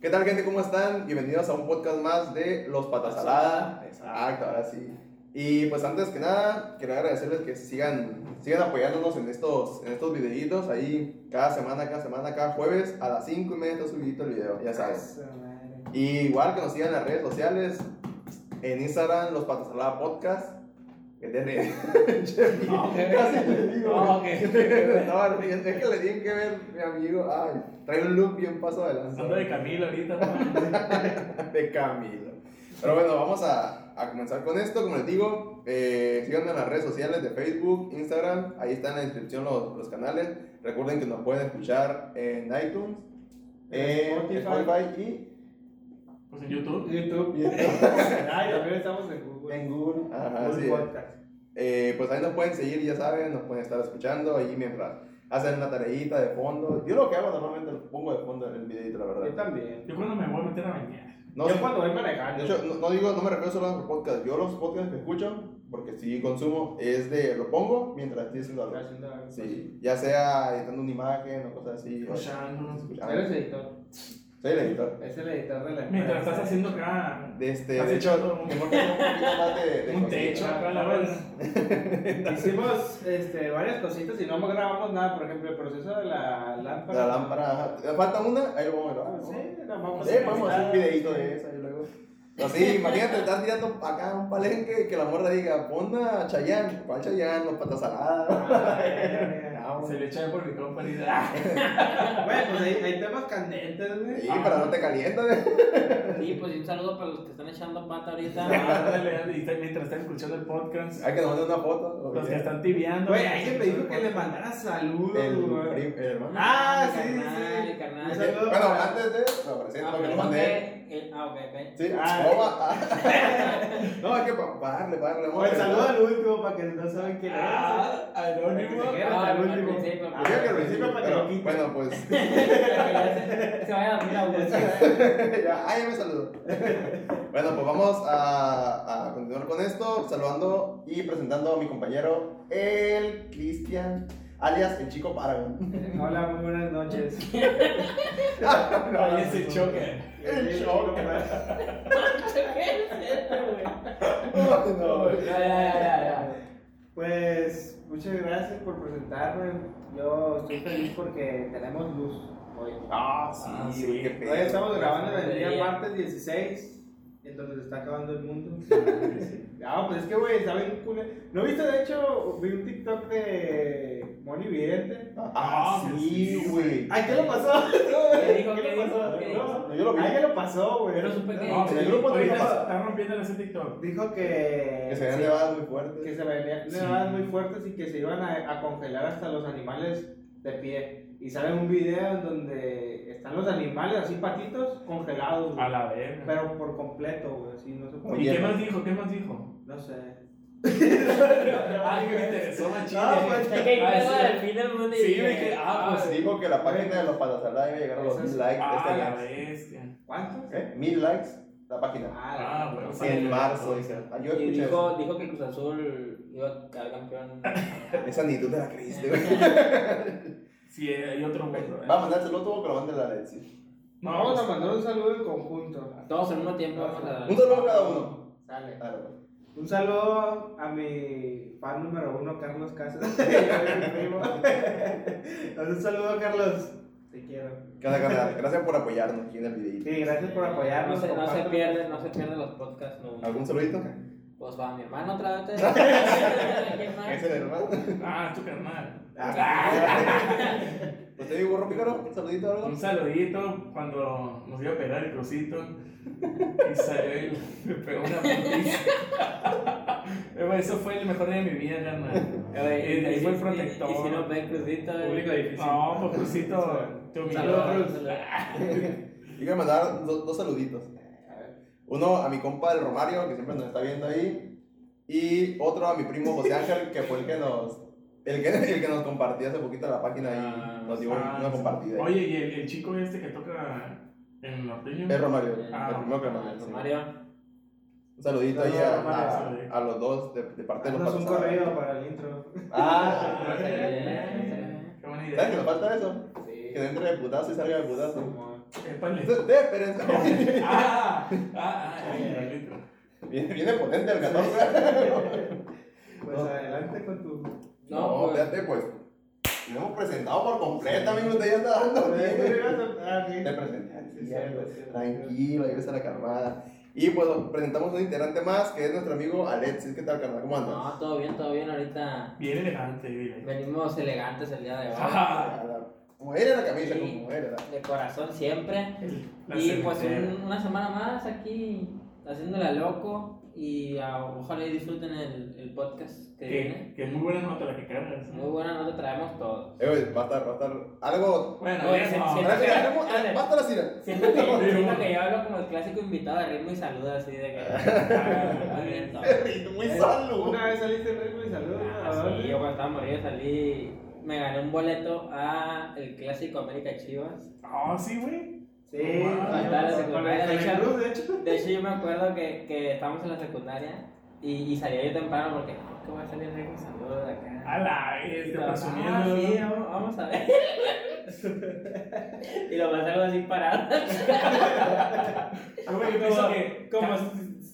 ¿Qué tal, gente? ¿Cómo están? Bienvenidos a un podcast más de Los Patas Salada. Exacto, ahora sí. Y pues antes que nada, quería agradecerles que sigan, sigan apoyándonos en estos, en estos videitos. Ahí cada semana, cada semana, cada jueves a las 5 y media está subido el video, ya sabes. Y igual que nos sigan en las redes sociales, en Instagram, Los Patas Salada Podcast. Que te ríes. Casi le digo. No, güey. que- No, es que le tienen que ver, mi amigo. Ay, trae un look bien paso adelante. Ando de Camilo ahorita, de Camilo. Pero bueno, vamos a, a comenzar con esto. Como les digo, eh, síganme en las redes sociales de Facebook, Instagram. Ahí están en la descripción los, los canales. Recuerden que nos pueden escuchar en iTunes, en Spotify. Spotify y Pues en YouTube. YouTube. y en- Ay, también estamos en Google. en Google. Ajá, Google sí. Podcast. Eh, pues ahí nos pueden seguir, ya saben, nos pueden estar escuchando ahí mientras hacen una tareita de fondo. Yo lo que hago normalmente lo pongo de fondo en el videito, la Yo verdad. también. Yo cuando me voy a meter a bañar. No, yo sí. cuando voy De manejando. hecho, no, no digo, no me refiero solo a los podcasts. Yo los podcasts que escucho, porque sí consumo, es de, lo pongo mientras estoy haciendo algo. Algo. Sí, ya sea editando una imagen o cosas así. escuchando. Eres editor. Soy el editor. Es el editor de la empresa. Mientras estás haciendo acá De, este, Estás de hecho, un- poquito más de, de un techo acá, la verdad. Hicimos este, varias cositas y no grabamos nada. Por ejemplo, el proceso de la lámpara. La lámpara, ajá. falta una, ahí lo vamos a grabar. ¿no? Sí, la vamos Sí, podemos hacer un videito de eso y luego. Así, imagínate, estar tirando acá un palenque que la morra diga, pon a Chayanne, ¿cuál Chayanne? Los patas saladas. Ah, Se le echa por el micrófono y dice, Bueno, pues hay, hay temas candentes, güey. Sí, para no te calientas. Sí, pues un saludo para los que están echando pata ahorita. Ándale, ándale, y está- mientras están escuchando el podcast. Hay que manden una foto. Los que están tibiando. Güey, alguien me dijo que le mandara saludos, El, güey. el hermano. Ah, Mi sí, carnal, sí. carnal. Un saludo Bueno, para- antes de. No, presento Ah, que lo mandé. Ah, ok, ok. Sí, Ah. no, ah. es que para darle, para darle. Pues saludo al último para que no saben quién es. Ah, anónimo. Ah, Yo que al principio, para que lo quiten. bueno, pues. Se vaya a dormir a gusto. ya, ah, ya me saludó. bueno, pues vamos a, a continuar con esto, saludando y presentando a mi compañero, el Cristian, alias el chico Paragon. Hola, muy buenas noches. Ahí es el choque. El shock. No, Ya, ya, ya, ya, ya. Pues muchas gracias por presentarme. Yo estoy feliz porque tenemos luz hoy. Ah, Ah, sí, sí. Hoy estamos grabando el día martes 16, en donde se está acabando el mundo. Ah, pues es que, güey, cool. ¿No viste? De hecho, vi un TikTok de Moni Vidente. Ah, sí, güey. Ay, ¿qué le pasó? ¿Qué dijo? ¿Qué ¿Qué le pasó? ¿Qué No, No, yo lo vi. Ay, ¿qué le pasó, güey? Yo no supe No, en el grupo ahorita tenemos- está rompiendo ese TikTok. Dijo que. Que se vean sí, nevadas muy fuertes. que se venían Sí. nevadas muy fuertes y que se iban a, a congelar hasta los animales de pie. Y sale un video en donde están los animales así patitos congelados, güey. A la verga. Pero por completo, güey, así no. ¿Y qué más dijo? ¿Qué más dijo? No sé. Ah, que me interesó, machín. Ah, pues, que Ah, sí. fin del mundo dije, ah, pues, Dijo que la página de los patas saladas iba a llegar a los mil es- likes de Ah, este la bestia. ¿Cuántos? ¿Eh? Mil likes la página. Ah, bueno, sí. En marzo, dice. Ah, yo Y escuché dijo, dijo que Cruz Azul iba a quedar campeón. Esa ni tú te la creíste, güey. Sí, hay otro güey. Va a mandárselo tuvo que lo mande la Alexis. No, Vamos a pues, mandar un saludo en conjunto. Todos al mismo tiempo vamos a. Un saludo cada uno. Sale. Claro, pues. Un saludo a mi fan número uno, Carlos Casas. un saludo, Carlos. Te quiero. Gracias por apoyarnos aquí en el videito. Sí, gracias por No apoyarnos. se, no se compártelo. pierde, no se pierden los podcasts. No. ¿Algún saludito? Pues va mi hermano otra vez. ¿Es el hermano? Ah, es tu carnal. ¿Usted vive burro pícaro? ¿Un saludito o algo? Un saludito cuando nos iba a pegar el crucito y salió y me pegó una putiza. Eh, güey, Eso fue el mejor día de mi vida, carnal. Y de ahí fue el protector. Y, si nos ven cruzito. eh. Público difícil. No, pues crucito, te humilló. Saludos. Yo quiero mandar dos, dos saluditos. Uno a mi compa el Romario, que siempre nos está viendo ahí. Y otro a mi primo José Ángel, que fue el que nos, el que, el que nos compartió hace poquito la página Ah, y nos dio Ah, una sí. compartida. Oye, y el, el chico este que toca en el norteño. Es Romario, Ah, el primero que nos Ah, mencionó. Mario. Un saludito ahí a, Romario. a, a los dos de, de parte de los un correo para el intro. Ah, Eh, Qué buena ¿sabes que idea. nos falta eso? Sí. Que entre de putazo y salga de putazo. De. Ah, ah, ah. Viene, viene potente el 14. Pues No. adelante con tu. No, No, pues, Lo hemos presentado por completo, amigo. Usted ya está dando bien. Ah, sí. Te presenté. Tranquilo, ahí ves a la calmada. Y pues presentamos un integrante más que es nuestro amigo Alexis. ¿Qué tal, carnal? ¿Cómo andas? no, todo bien, todo bien. Ahorita Bien elegante, dile. venimos elegantes el día de hoy. Ah, Como era la camisa, Sí. como era. De corazón siempre. la Y pues un- una semana más aquí haciéndole a loco. Y ah, ojalá y disfruten el, el podcast que viene. Que, que es muy buena nota la que cargas. ¿no? Muy buena nota traemos todos. Eh, güey, va a estar, va a estar algo. Bueno, Oye, no. Gracias, tenemos- Dale. Va a estar así. ¿no? Siento que, siento que yo hablo como el clásico invitado de ritmo y saluda así de que. bien, todo. Muy Eh, solo. Una vez saliste en ritmo y saludos. ¿a Ah, sí, yo cuando estaba morido salí. Me gané un boleto a el clásico América Chivas. Ah, sí, güey. Sí, la secundaria, de hecho. De hecho. Yo me acuerdo que, que estábamos en la secundaria y, y salía yo temprano porque, no, que voy a salir en ritmo y saludo de acá. A la este, todo, ah, presumiendo. sí, vamos, vamos a ver. y lo pasé algo así parado. Que. como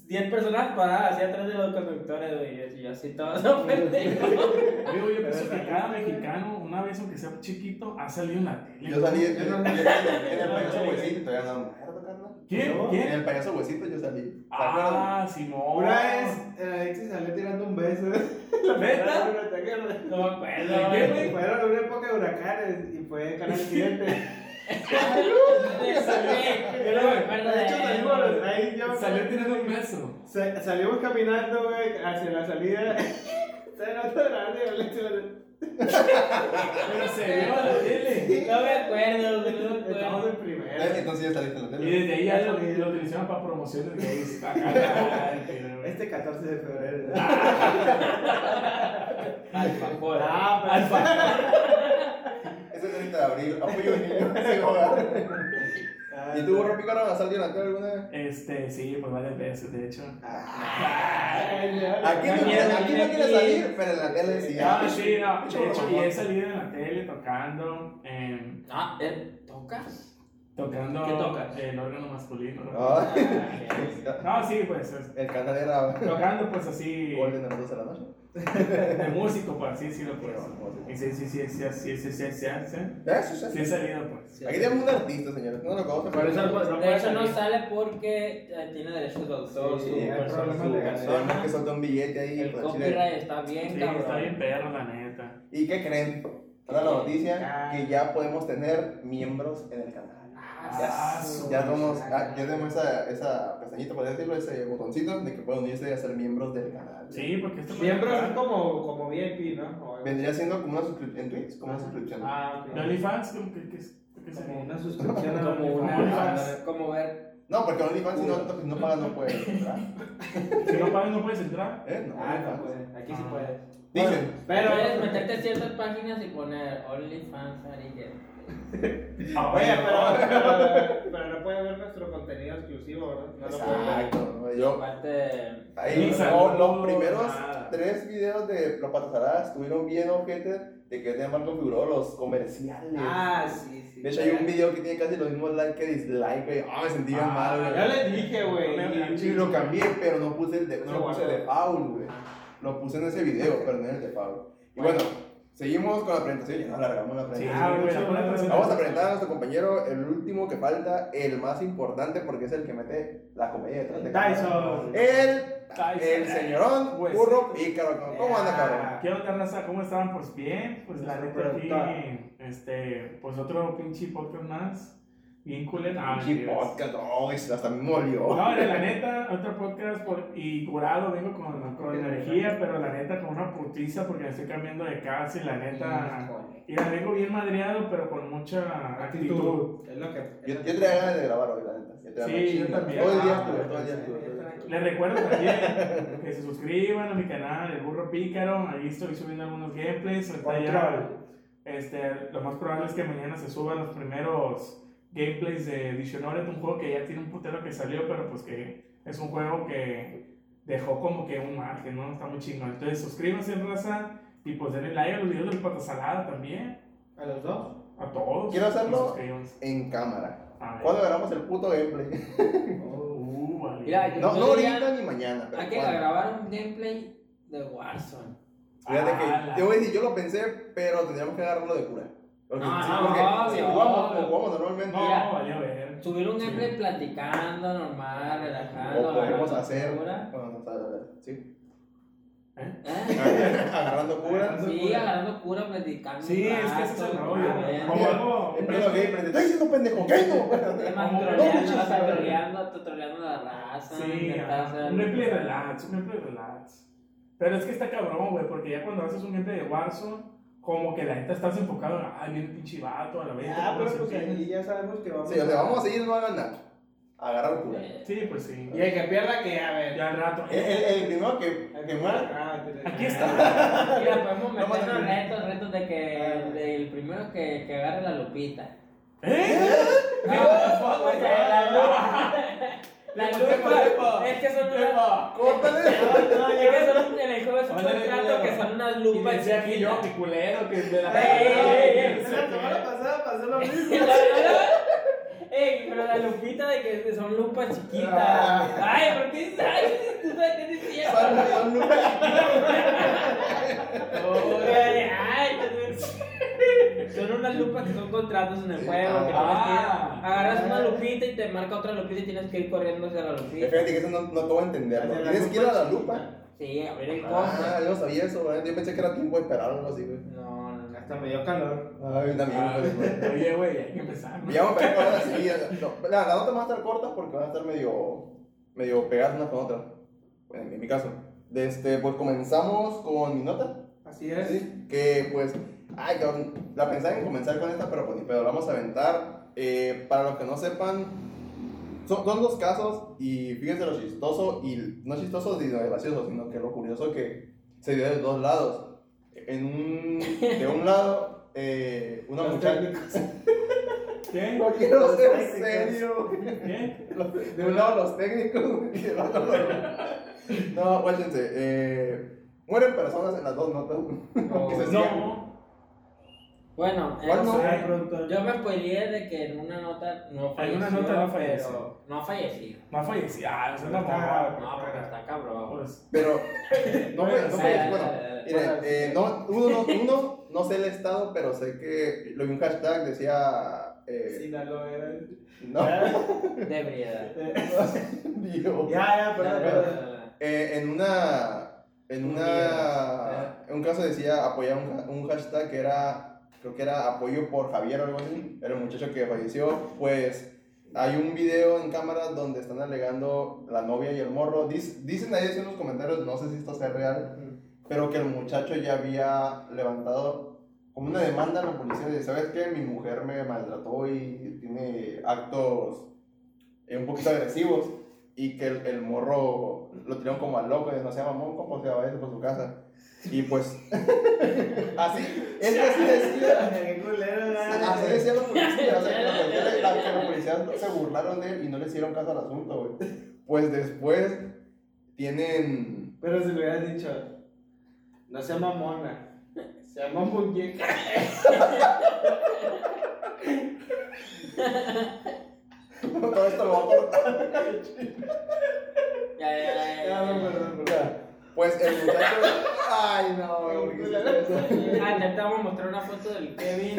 10 personas paradas así atrás de los conductores, güey. Y yo así todo sorprendido. Digo, yo pienso que cada mexicano, una vez aunque sea chiquito, ha salido en la tele. Yo salí en, Yo en- en el payaso huesito, todavía no carnal. ¿Quién? En ¿Quién? el payaso huesito yo salí. Ah, Simón. Una vez, el Alexis salió tirando un beso. ¿Neta? No me acuerdo, ¿De qué? Fueron una época de huracanes y fue Canal 7. Salió tirando un beso. Sa- salimos caminando, güey, hacia la salida. Pero se vio la tele. No me acuerdo, no Estamos en primera. Entonces ya saliste la Y tele. desde ahí ya lo, lo utilizaron para promociones gays. Este 14 de febrero. Alfajor. Ah, Alfajor. Ese 30 de abril, apoyo a niños sin hogar. ¿Y tú, Borro Pícaro, has salido en la tele alguna vez? Este, sí, pues varias veces, de hecho. Ay. Aquí no, quiere, aquí no quiere salir, pero en la tele sí. Ah, sí, no. De hecho, y he salido en la tele tocando. em, Ah, ¿eh? ¿tocas? Tocando ¿Qué tocas? el órgano masculino. Oh. No, sí, pues. El canal era. Tocando, pues así. Golden a las 12 de la noche. De músico, pues, sí, sí lo puedo. Y sí, sí, sí, sí, sí, sí, sí, sí. Eso sí. Ah, sí, salido, pues. Aquí tenemos un artista, señores. No lo conozco. Pero eso no sale porque eh, tiene derechos de autor. Sí, hay problemas legales. Además que soltó un billete ahí. El pues, copyright está bien, cabrón. Está bien perro, la neta. ¿Y qué creen? Ahora la noticia que ya podemos tener miembros en el canal. Ya, Ah, ya, somos, ah, ya tenemos esa, esa pestañita, por decirlo, ese botoncito de que pueden unirse a ser miembros del canal. Sí, porque esto Miembros es como, como VIP, ¿no? O- Vendría siendo como una suscripción en Twitch, como una suscripción. Ah, ok. ¿De OnlyFans? ¿Cómo que, que, que Como sería? una suscripción Como una. OnlyFans. Como ver. No, porque OnlyFans si no, si no pagas no puedes entrar. Si no pagas, no puedes entrar. ¿Eh? No, Ah, no OnlyFans. puede. Aquí sí Ah. puede. Dicen. Pero. Puedes meterte a ciertas páginas y poner OnlyFans Ariguet. Ah, pero, pero, pero no puede ver nuestro contenido exclusivo, ¿verdad? No lo puede ver. Exacto. ¿no? Yo, Aparte. ahí, los primeros nada. tres videos de Los Patas Saladas estuvieron bien ojete de que tenían mal configurados los comerciales. Ah, sí, sí. De hecho, hay un video que tiene casi los mismos likes que dislike, güey. Ah, me sentí bien Ah, mal, güey. Ya les dije, güey. Y lo cambié, pero no puse el de, no lo puse de foul, güey. Lo puse en ese video, pero no en el de foul. Y bueno, seguimos con la presentación. Ya no alargamos la presentación. presentación. Vamos a presentar a nuestro compañero, el último que falta, el más importante porque es el que mete la comedia detrás de. Tyson. El, Tyson. el señorón Pues, burro pícaro. ¿Cómo- ¿Cómo anda, cabrón? ¿Qué onda, raza? ¿Cómo estaban? Pues bien, pues la Nuestro neta aquí, este, pues otro pinche podcast más, bien culero. Ah, mentiras. podcast, no, hasta me molió. No, de la neta, otro podcast por, y curado, vengo con, con energía, pero la neta con una putiza porque me estoy cambiando de casa y la neta, y la vengo bien madreado, pero con mucha actitud. Actitud. Es lo que. Yo, yo traía ganas de grabar hoy, la neta. Sí, yo también. Todo el día Ah, estuve, todo el día sí, estuve. Les recuerdo también que se suscriban a mi canal, El Burro Pícaro. Ahí estoy subiendo algunos gameplays. Este, lo más probable es que mañana se suban los primeros gameplays de Dishonored, un juego que ya tiene un putero que salió, pero pues que es un juego que dejó como que un margen, ¿no? Está muy chingón. Entonces suscríbanse, raza, y pues denle like a los videos del Pata Salada también. A los dos. A todos. Quiero hacerlo. En cámara. ¿Cuándo grabamos el puto gameplay? Uh, vale. Mira, yo- No, yo no ahorita ni mañana, pero Hay que ¿cuándo? grabar un gameplay de Warzone. Fíjate Ah, que, la- te voy a decir, yo lo pensé, pero tendríamos que agarrarlo de cura. Porque, No, sí, no, porque obvio, si jugamos, como jugamos normalmente, No, Mira. valió ver. Subir un Sí. gameplay platicando, normal, relajando. o podemos hacer. cura. Bueno, no sí. ¿Eh? ¿Eh? Agarrando cura. Sí, agarrando cura, platicando. Sí, es que ese es el rollo. Como algo. En pleno gameplay, te estoy diciendo pendejo, ¿qué no? Además, No, troleando, gracias. troleando, troleando a la raza. Sí, un gameplay relax, un gameplay relax. Pero es que está cabrón, güey, porque ya cuando haces un gameplay de Warzone, como que la neta estás enfocado en, ay, viene el pinche vato, a la vez. Ah, pero pues ahí ya sabemos que vamos Sí, o sea, vamos a seguir, no a ganar. A agarrar cura. Eh, Sí, pues sí. Y el que pierda, que a ver. Ya al rato. El, el, el primero que, que muera. Ah, Aquí está. Mira, podemos No meternos mames. retos, retos de que del primero que, que agarre la lupita. ¿Eh? No, o sea, la lupa. La lupa. Es que son unas. ¡Córtale! Es que son en el juego es un contrato que son unas Y lupas decía aquí yo, chiquitas. que culero, que de la. Ey, ey, ey, La semana pasada pasó lo mismo. Ey, pero la lupita de que son lupas chiquitas. Ah. Ay, ¿por qué sabes? ¿Tú sabes qué decía? Son- lupas. Ay, ay, Son unas lupas que son contratos en el juego. Que Ah. tienes que agarras una lupita y te marca otra lupita y tienes que ir corriendo hacia la lupita. Fíjate que eso no, no acabo de entenderlo. Hacia la Tienes que ir a la lupa. Sí, a ver el Ah, cofre. yo no sabía eso, güey. Yo pensé que era tiempo de esperar o algo así, güey. No, no, no. Hasta me dio calor. Ay, también, Ah, pues. Oye, güey, hay que empezar. ¿no? Ya vamos a ver ahora sí. no, la, la nota va a estar corta porque van a estar medio, medio pegadas una con otra. Bueno, en mi caso. Este, pues comenzamos con mi nota. Así es. Sí, que pues, ay, cabrón, la pensaba en comenzar con esta, pero pues ni pedo, la vamos a aventar. Eh, para los que no sepan, son, son dos casos y fíjense lo chistoso, y no chistoso ni gracioso, sino que lo curioso que se dio de dos lados. En un, de un lado, eh, una muchacha... ¿Qué? No quiero ser técnicos. serio. ¿Qué? De un lado los técnicos y del otro los... No, guáchense. Eh, mueren personas en las dos notas. Oh, No. Bueno, ¿Cuál eh, no? yo me spoileé de que en una nota no En falleció. una nota no pero- falleció. No falleció. No falleció. Ah, eso es la Ah. No, porque está cabrón. Pues. Pero, no no Dale, bueno, miren, eh, no, uno, no, uno, no sé el estado, pero sé que lo vi un hashtag, decía, eh, Sinaloa era. no, De ebriedad. Dios. Ya, ya, dale, dale. Eh, en una, en una, en un caso decía apoyar un, ha- un hashtag que era, creo que era apoyo por Javier o algo así, era el muchacho que falleció, pues hay un video en cámara donde están alegando la novia y el morro, Dic- dicen ahí en los comentarios, no sé si esto sea real, pero que el muchacho ya había levantado como una demanda a la policía de, ¿sabes qué? Mi mujer me maltrató y tiene actos eh, un poquito agresivos y que el, el morro lo tiraron como al loco y no se llama monco, pues se va a ir por su casa. Y pues, así, es que así decía, así decía la policía, o sea, que la policía, la- que la policía se burlaron de él y no le hicieron caso al asunto, güey. Pues después tienen Pero si le hubieras dicho, no se llama mona, se llama muñeca. Todo esto lo voy a cortar. Ya, ya, ya, Ya, ya. Ya. Pues el muchacho. Ay, no, güey, ¿por qué hiciste eso? Ah, ya te vamos a mostrar una foto del Kevin.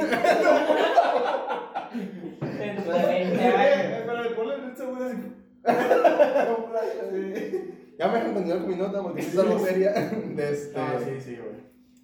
Dentro de 20 años. Pero ponle en un segundo así. Ya me dejan continuar con mi nota porque es algo seria. De este, Ah, sí, sí, güey.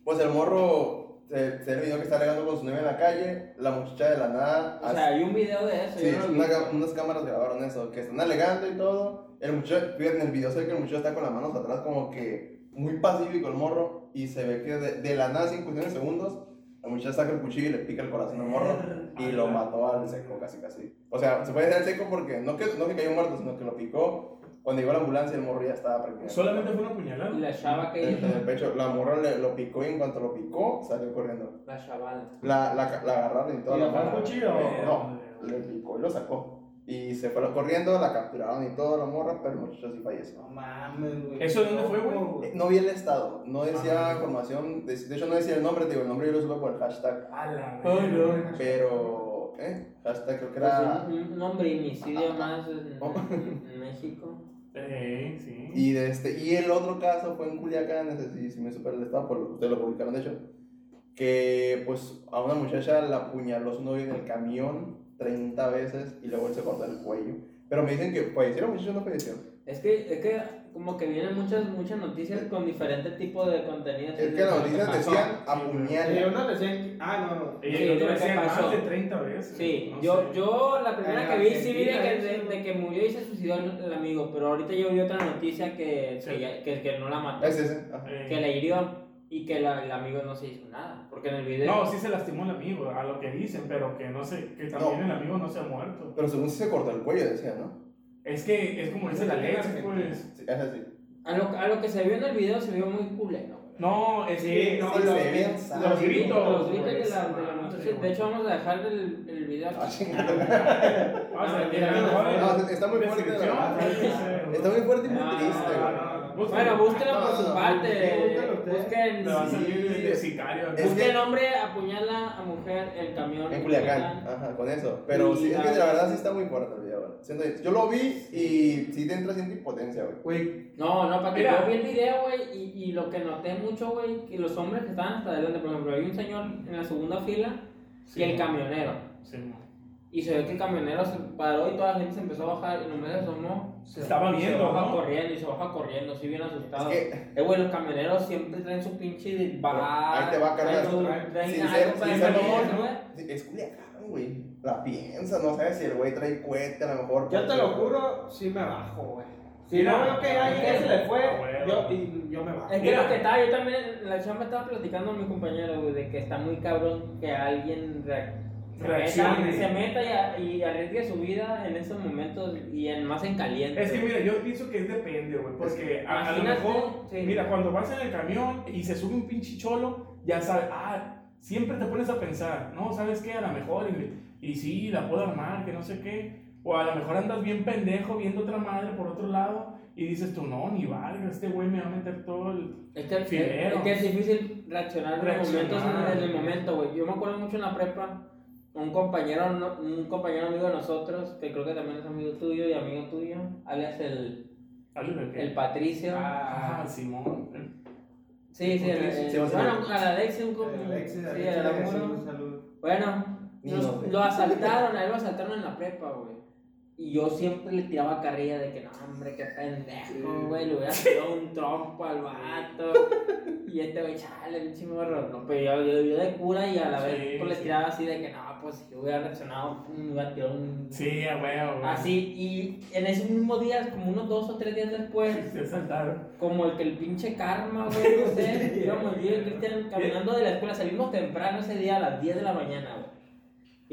Pues el morro se, se video que está regando con su novia en la calle. La muchacha de la nada. O sea, hay un video de eso. Sí, yo no lo vi. unas cámaras grabaron eso, que están alegando y todo. El muchacho, en el video se ve que el muchacho está con las manos atrás como que muy pacífico el morro y se ve que de, de la nada, sin cuestión de segundos, el muchacho saca el cuchillo y le pica el corazón al morro y lo mató al seco casi casi. O sea, se puede decir al seco porque no que, no que cayó muerto, sino que lo picó. Cuando llegó la ambulancia el morro ya estaba prácticamente Solamente fue una puñalada. La chava que en, hizo. en el pecho. La morra le, lo picó y en cuanto lo picó salió corriendo. La chavala. La, la, la agarraron y todo. ¿Y la le fue el morra- cuchillo? No, le picó y lo sacó. Y se fue corriendo, la capturaron y todo la morra, pero el muchacho sí falleció. No mames, güey. ¿Eso dónde fue, güey? Eh, No vi el estado, no decía Ah. información, de, de hecho no decía el nombre, te digo, el nombre yo lo supe por el hashtag, A la no. verga. pero, ¿eh? Hashtag creo que Pues era... un, un hombremicidio Ah, más en, oh. en- en México. Eh, sí. Y, de este, y el otro caso fue en Culiacán, ese sí, sí me supera el estado, por, ustedes lo publicaron de hecho, que pues a una muchacha la apuñaló su novio en el camión 30 veces y luego él se cortó el cuello. Pero me dicen que fallecieron, muchachos no fallecieron. Es que, es que como que vienen muchas, muchas noticias con diferentes tipos de contenidos. Es que las noticias decían Y apuñala. unos decían, ah, no, no. Y Sí, el otro de lo que decía pasó. más de 30 veces. Sí, no yo, sé. yo la primera que vi sí vi de que, de, de que murió y se suicidó el, amigo, pero ahorita yo vi otra noticia que, Sí. que, que, que no la mató, Es ese. ajá. Eh, que le hirió y que la- el amigo no se hizo nada, porque en el video... No, sí se lastimó el amigo, a lo que dicen, pero que no sé, que también No. el amigo no se ha muerto. Pero según sí se cortó el cuello, decía, ¿no? Es que es como dice la ley, pues. Sí, es así. A, lo, a lo que se vio en el video se vio muy culero. güey. No, es Sí, que. no, Sí, se los gritos. Los gritos de la, la. De hecho, vamos a dejar el, el video Ah. Vamos a mira, No, está muy fuerte. Está muy fuerte y muy Ah, triste, no, güey. no, no. Bueno, búsquenlo por su No, parte. Usted. Busquen, va a Sí, salir de, sicario. es busquen que- hombre apuñala a mujer en camión. En Culiacán, ajá, con eso. Pero sí, es que la- la verdad sí está muy fuerte el video, güey. Yo lo vi y sí te entra siente impotencia, güey. Güey, No, no, para que yo vi el video, güey, y, y lo que noté mucho, güey, que los hombres que estaban hasta adelante, por ejemplo, hay un señor en la segunda fila Sí, y el camionero. Sí. Y se ve que el camionero se paró y toda la gente se empezó a bajar y nomás se asomó. Se estaba viendo, Se baja ¿no? corriendo y se baja corriendo, así bien asustado. Es que, Eh, güey, los camioneros siempre traen su pinche bar. ahí te va, mamón, güey. es Culiacán, güey. La piensa, no sabes si el güey trae cohete, a lo mejor. yo te lo juro, sí me bajo, güey. Si no veo que alguien se le fue, yo, y yo me bajo. Es que Mira. lo que estaba, yo también, la chamba estaba platicando con mi compañero, güey, de que está muy cabrón que alguien Reaccione. se meta y, y arriesgue su vida en esos momentos y en más en caliente. Es que mira, yo pienso que es depende, güey, porque a, a lo mejor, sí. mira, cuando vas en el camión y se sube un pinche cholo, ya sabes, ah, siempre te pones a pensar, no, ¿sabes qué? A lo mejor, y, y sí, la puedo armar, que no sé qué, o a lo mejor andas bien pendejo viendo otra madre por otro lado y dices tú, no, ni valga, este güey me va a meter todo el... Es que, Filero. es que es difícil reaccionar en Reaccionar. momentos, en, en el momento, güey. Yo me acuerdo mucho en la prepa, un compañero, no- un compañero amigo de nosotros, que creo que también es amigo tuyo y amigo tuyo, alias el, el Patricio. Ah, Simón. sí, sí, el, el- bueno, al Alexis, un, co- El Alexis, sí, Alexis, el Alexis, Arturo. un saludo. Bueno, nos- lo asaltaron, a él lo asaltaron en la prepa, güey. Y yo siempre le tiraba carrilla de que no, hombre, qué pendejo, güey. Le hubiera tirado un trompo al vato. Y este güey, chale, pinche morro. No, pero yo, yo, yo de cura y a la Sí, vez pues, le tiraba así de que no, pues si yo hubiera reaccionado, me hubiera tirado un. Sí, a huevo, güey. Así, y en ese mismo día, como unos dos o tres días después, Se saltaron. como el que el pinche karma, güey, no sé, íbamos yo y el Cristian caminando de la escuela, salimos temprano ese día a las 10 de la mañana, güey.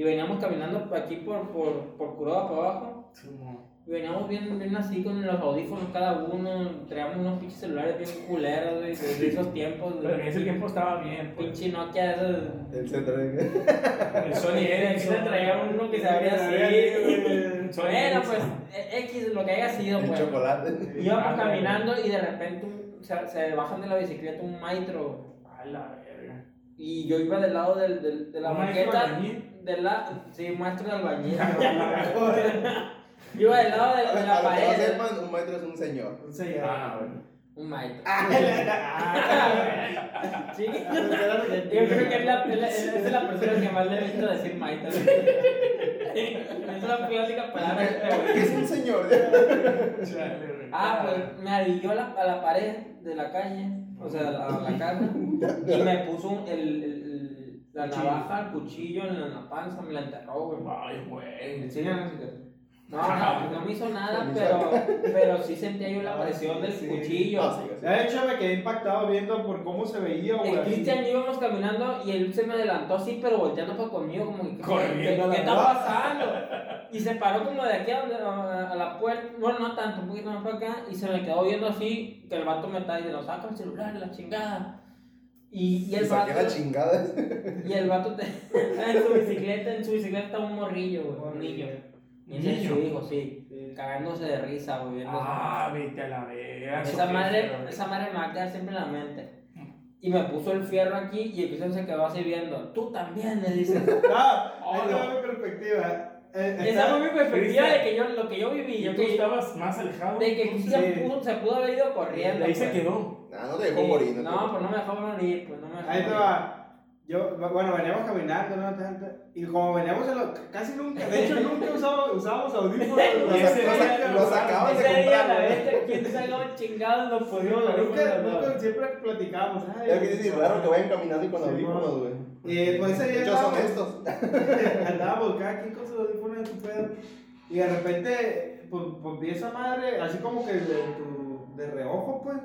Y veníamos caminando aquí por, por, por Curoda para abajo, Simón. y veníamos bien, bien así con los audífonos cada uno, traíamos unos pinches celulares bien culeros, güey, de de esos tiempos, Pero en ese tiempo estaba bien. pues. pinche Nokia, esos... El centro de... El Sony El Ericsson. traía uno que se abría así, güey. Ericsson. pues, X, lo que haya sido, El pues. chocolate. Íbamos Ah, caminando y de repente un- se, se bajan de la bicicleta un maestro. A la verga. Y yo iba del lado del, del- de la ¿Un maestro banqueta. albañil? De la, sí, maestro de albañil. yo iba del lado de, la pared. sepan, un maestro es un señor. Un señor. Ah, bueno. Un maestro. Ah, Sí. Yo creo que es la, es la- es la persona que más le he visto decir maestro. es la clásica palabra. ¿Qué es un señor? Ah, pues me arilló a la, a la pared de la calle, o sea, a la, a la casa, y me puso el- la Cuchillo. navaja, el cuchillo en la, panza, me la enterró, güey. Ay, güey. Enséñanos. No, no, no me hizo nada, pero, pero sí sentía yo la presión del Sí. cuchillo. Ah, sí, sí. De hecho, me quedé impactado viendo por cómo se veía, güey. El. Cristian y yo íbamos caminando y él se me adelantó así, pero volteando para conmigo, como que, ¿qué, Corriendo qué- qué está pasando? Y se paró como de aquí a, a- a la puerta, bueno, no tanto, un poquito más para acá, y se me quedó viendo así, que el vato me está diciendo, saca el celular, la chingada. Y, y el vato, la chingada. y el vato te- en su bicicleta, en su bicicleta está un morrillo, güey, un niño. Y ese es ¿Niño? su hijo, sí, Sí. cagándose de risa, güey. Ah, vete a la verga. esa madre, esa madre me va a quedar siempre en la mente. Y me puso el fierro aquí y el Cristian se quedó así viendo. Tú también, le dice. Ah, Oh, no. perspectiva. Eh, está- fue mi perspectiva Cristian. de que yo, lo que yo viví. Yo tú que, estabas más alejado. de que Sí. pudo- se pudo haber ido corriendo. Ahí se pues. quedó. Nah, no te dejó Sí. morir. No, te- pues no me dejó morir, pues no me dejó Ahí va. Yo, bueno, veníamos caminando, ¿no? Y como veníamos en lo, casi nunca, de hecho nunca usamos, usábamos audífonos. Los, Y ese los- día los lo acabas de comprar. la bestia, quién sabe chingados lo pudimos Nunca, nunca, siempre platicábamos. ay, Es que es raro que vayan caminando y con Sí, audífonos, güey. Y pues ese día son andábamos- estos. andábamos cada quien con sus audífonos en su pedo. Y de repente, pues, pues vi esa madre, así como que de, tu- de reojo, pues.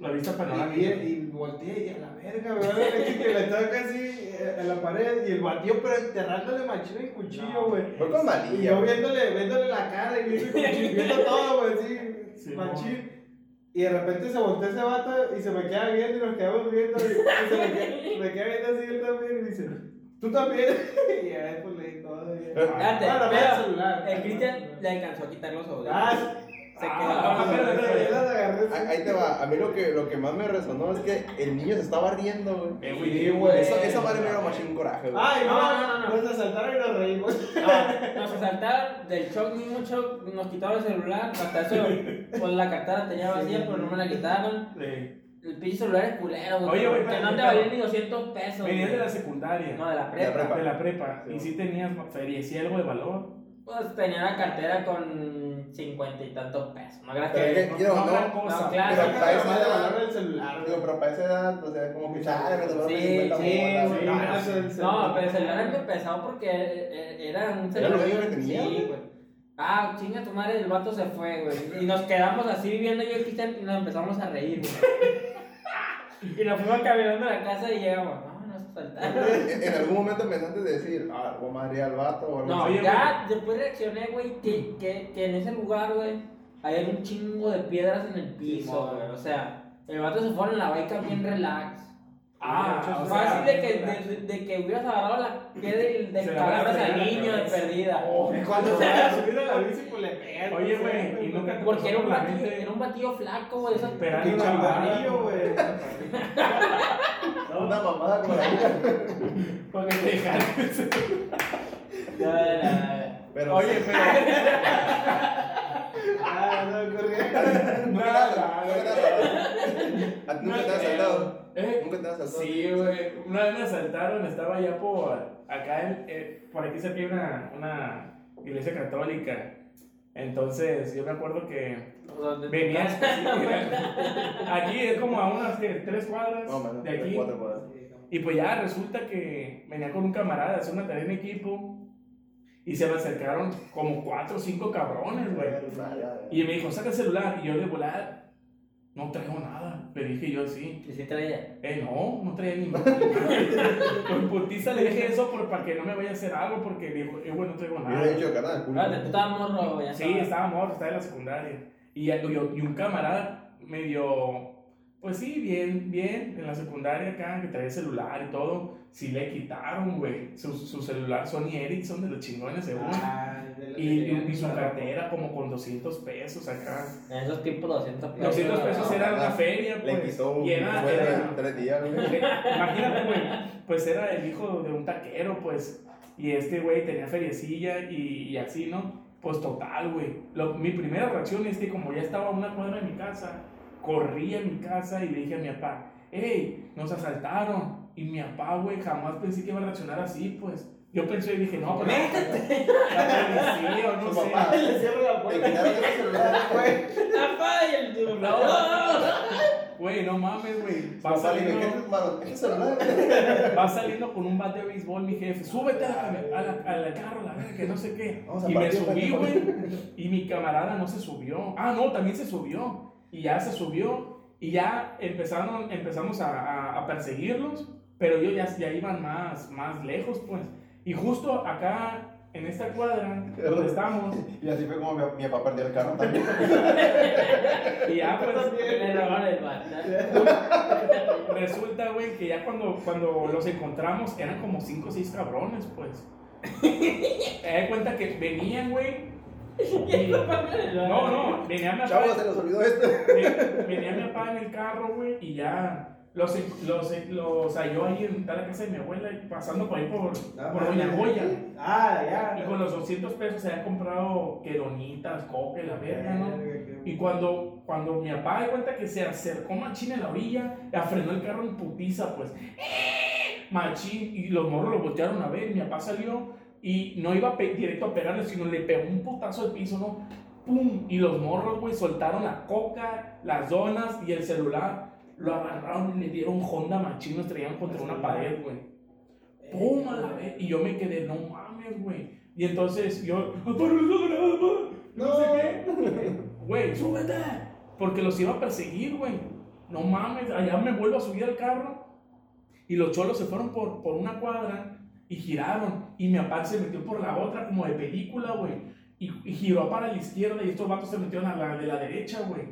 La vista Y, panorámica. y, y volteé y a la verga. De que le estaba casi eh, en la pared y el batió, pero enterrándole machino en cuchillo, güey. Fue con Y malilla. yo güey. viéndole, viéndole la cara y viendo, el cuchillo, viendo todo, güey, así, Sí, machín. Y de repente se voltea ese vato y se me queda viendo y nos quedamos viendo. Y, y se me queda, me queda viendo así él también y dice, ¿tú también? y ya después le di todo. y- Ah, pero el celular. el Cristian le alcanzó a quitar los audífonos. Ah, se ah, ah. Ahí ahí te va. A mí lo que, lo que más me resonó es que el niño se estaba riendo, güey. Sí, güey. Esa, esa madre me dio machín coraje, güey. Ay, no, No, no, no, no, no. Nos asaltaron y nos reímos. Ah, nos asaltaron del shock, mismo shock, nos quitaron el celular, hasta eso, pues la cartera tenía vacía, pero no me la quitaron. Sí. El pinche celular es culero, güey. Oye, güey, que no te pero- valía ni 200 pesos. Venías de la secundaria. No, de la De la prepa. De la prepa. Sí. Y sí tenías feria, sí algo de valor. Pues tenía la cartera con 50 y tantos pesos. No creas Pero que. es que, yo, no, gran cosa. no, claro. Pero para esa edad, valor del celular. digo, pero para esa edad, o sea, como que chale, me tomaron Sí, 50 Sí, bolas, güey. No, el No, pero el celular es muy pesado porque eh, era un ¿Era celular. lo único que tenía, Sí, güey. Ah, chinga tu madre, el vato se fue, güey. Y nos quedamos así viviendo yo y Cristian y nos empezamos a reír, güey. y nos fuimos caminando a la casa y llegamos, En, algún momento pensaste de decir, ah, voy a madrear al vato o algo No, así. Ya después reaccioné, güey, que, que, que en ese lugar, güey, hay un chingo de piedras en el piso, Sí, güey. O sea, el vato se fue en la baica bien relax. Ah, o sea, Fácil de que, de, de que hubieras agarrado la piedra y Se de la palabras al niño de perdida. Oh, Cuando se a subir a la bici, pues le pegan. Oye, güey, y nunca te Porque era un batillo, era un batillo flaco, güey. Esas Esperando mamada, güey. Una mamada como la mía. Para que te ya. Pero, Oye, pero. Ah, no, corría. nunca te has- ¿A ti nunca te has saltado? ¿Eh? Nunca te has saltado. Sí, güey. Una vez me asaltaron, estaba allá por acá, en, eh, por aquí cerca hay una, una iglesia católica. Entonces, yo me acuerdo que ¿Dónde venía. aquí es como a unas que, tres cuadras No, mano, de aquí. cuatro cuadras. Y pues ya resulta que venía con un camarada a hacer una tarea en equipo. Y se me acercaron como cuatro o cinco cabrones, güey. Y me dijo, saca el celular. Y yo de volar, no traigo nada. Le dije yo así. ¿Y si traía? Eh, no, no traía ni madre. Con putiza le dije eso por, para que no me vaya a hacer algo, porque dijo, eh, güey, no traigo nada. he dicho, carnal, culo. Ah, tú estabas morro, ya Sí, estaba morro, estaba en la secundaria. Y, y, y un camarada medio, pues sí, bien, bien, en la secundaria acá, que traía celular y todo, sí le quitaron, güey, su, su celular Sony Ericsson de los chingones, según. Ah, de Y, y, y su cartera como con 200 pesos acá. En esos tipos 200 pesos. 200 pesos era una no. feria, Le pues. quitó un y era, sueldo era- en tres días, güey. Imagínate, güey, pues era el hijo de un taquero, pues, y este güey tenía feriecilla y, y así, ¿no? Pues total, güey. Mi primera reacción es que como ya estaba a una cuadra de mi casa, corrí a mi casa y le dije a mi papá, hey, nos asaltaron. Y mi papá, güey, jamás pensé que iba a reaccionar así, pues. Yo pensé y dije, no, pues, ¡Métete! la policía o no Su sé. papá. Le cierro la puerta. ese celular, güey. ¡Apaga el celular! Güey, no mames, güey. Va saliendo, ¿qué es, mano? ¿Qué es el va saliendo con un bat de béisbol, mi jefe. Súbete a la, a la, a la carro, la verga, que no sé qué. Y me subí, güey. Y mi camarada no se subió. Ah, no, también se subió. Y ya se subió. Y ya empezaron, empezamos a, a, a perseguirlos. Pero ellos ya, ya iban más, más lejos, pues. Y justo acá, en esta cuadra, donde estamos, Y así fue como mi, mi papá perdió el carro también. y ya pues. Le robaron el bat. Resulta, güey, que ya cuando, cuando los encontramos eran como 5 o 6 cabrones, pues. Te das cuenta que venían, güey. y- No, no, venía mi papá. Chavos, se nos olvidó esto. ven- Venía mi papá en el carro, güey, y ya. Los, los, los halló ahí en la casa de mi abuela, pasando por ahí por, Ah, por Doña Goya. Ah, ya. Y con los 200 pesos se habían comprado quedonitas, coca y la verga, ¿no? Y cuando, cuando mi papá da cuenta que se acercó machín en la orilla, frenó el carro en putiza, pues. ¡eh! Machín, y los morros lo voltearon a ver, mi papá salió y no iba a directo a pegarle, sino le pegó un putazo al piso, ¿no? ¡Pum! Y los morros, güey, soltaron la coca, las donas y el celular. Lo agarraron y le dieron Honda machín, lo estrellaron contra una pared, güey. ¡Pum! A la vez. Y yo me quedé, no mames, güey. Y entonces yo, ¡Aparo esa granada, pa! No sé qué. Güey, súbete. Porque los iba a perseguir, güey. No mames, allá me vuelvo a subir al carro. Y los cholos se fueron por, por una cuadra y giraron. Y mi papá se metió por la otra, como de película, güey. Y, y giró para la izquierda y estos vatos se metieron a la de la derecha, güey.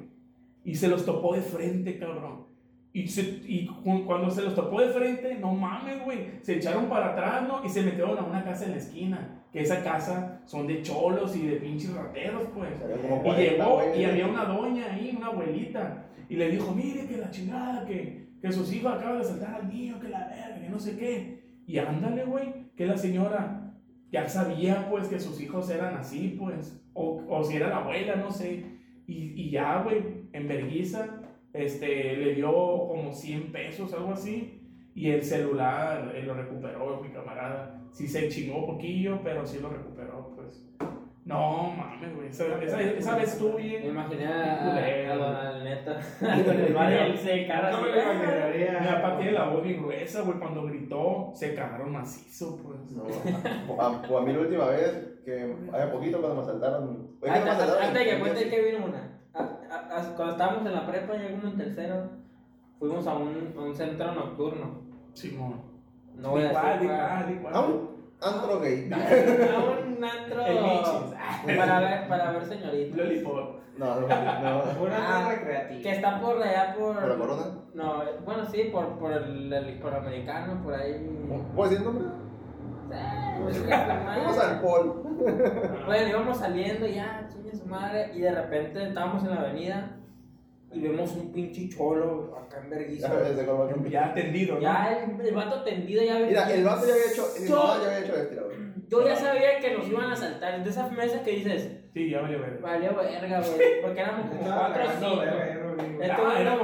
Y se los topó de frente, cabrón. Y, se- y cu- cuando se los topó de frente, no mames, güey. Se echaron para atrás, ¿no? Y se metieron a una casa en la esquina. Que esa casa son de cholos y de pinches rateros, pues. Y 40, llegó güey. y había una doña ahí, una abuelita, y le dijo, mire que la chingada, que, que sus hijos acaban de saltar al mío, que la verga, que no sé qué. Y ándale, güey, que la señora ya sabía, pues, que sus hijos eran así, pues, o, o si era la abuela, no sé. Y, y ya, güey, en vergüenza, este, le dio como 100 pesos, algo así. Y el celular eh, lo recuperó mi camarada. Sí se chingó poquillo, pero sí lo recuperó, pues. No, mames, güey. Esa, esa, esa vez estuve Me bien. imaginé a, Culero. a Donald Neta el se cara No así. me lo imaginaría. Mi papá tiene la voz bien gruesa, güey. Cuando gritó, se cagaron macizo, pues. No, a, a mí la última vez, que hace poquito cuando me asaltaron. Oye, Antes, me asaltaron antes de que en- cuente que vino una. A- a- a- cuando estábamos en la prepa, yo como en tercero, fuimos a un, a un centro nocturno. Simón. No voy a Igual, decir igual, igual. A un antro gay. A un antro. Para ver, para ver señoritas. Lollipop. No, no, no. Una Ah, ah, recreativa. Que está por allá por. ¿Por la corona? No, bueno, sí, por, por el, el por americano, por ahí. ¿Puedes decir el nombre? Sí, Vamos al Paul. Bueno, íbamos saliendo ya, chingue su madre, y de repente estábamos en la avenida y vemos un pinche cholo acá en vergüenza. Ya tendido, ¿no? Ya el, el vato tendido ya Mira, el vato ya había hecho. Mi Yo- ya había hecho esto. Yo ya sabía que nos iban a saltar. De esas mesas que dices, Sí, ya valió ver. valió verga, güey. Porque éramos como cuatro o cinco. verga, era. Este Ah, era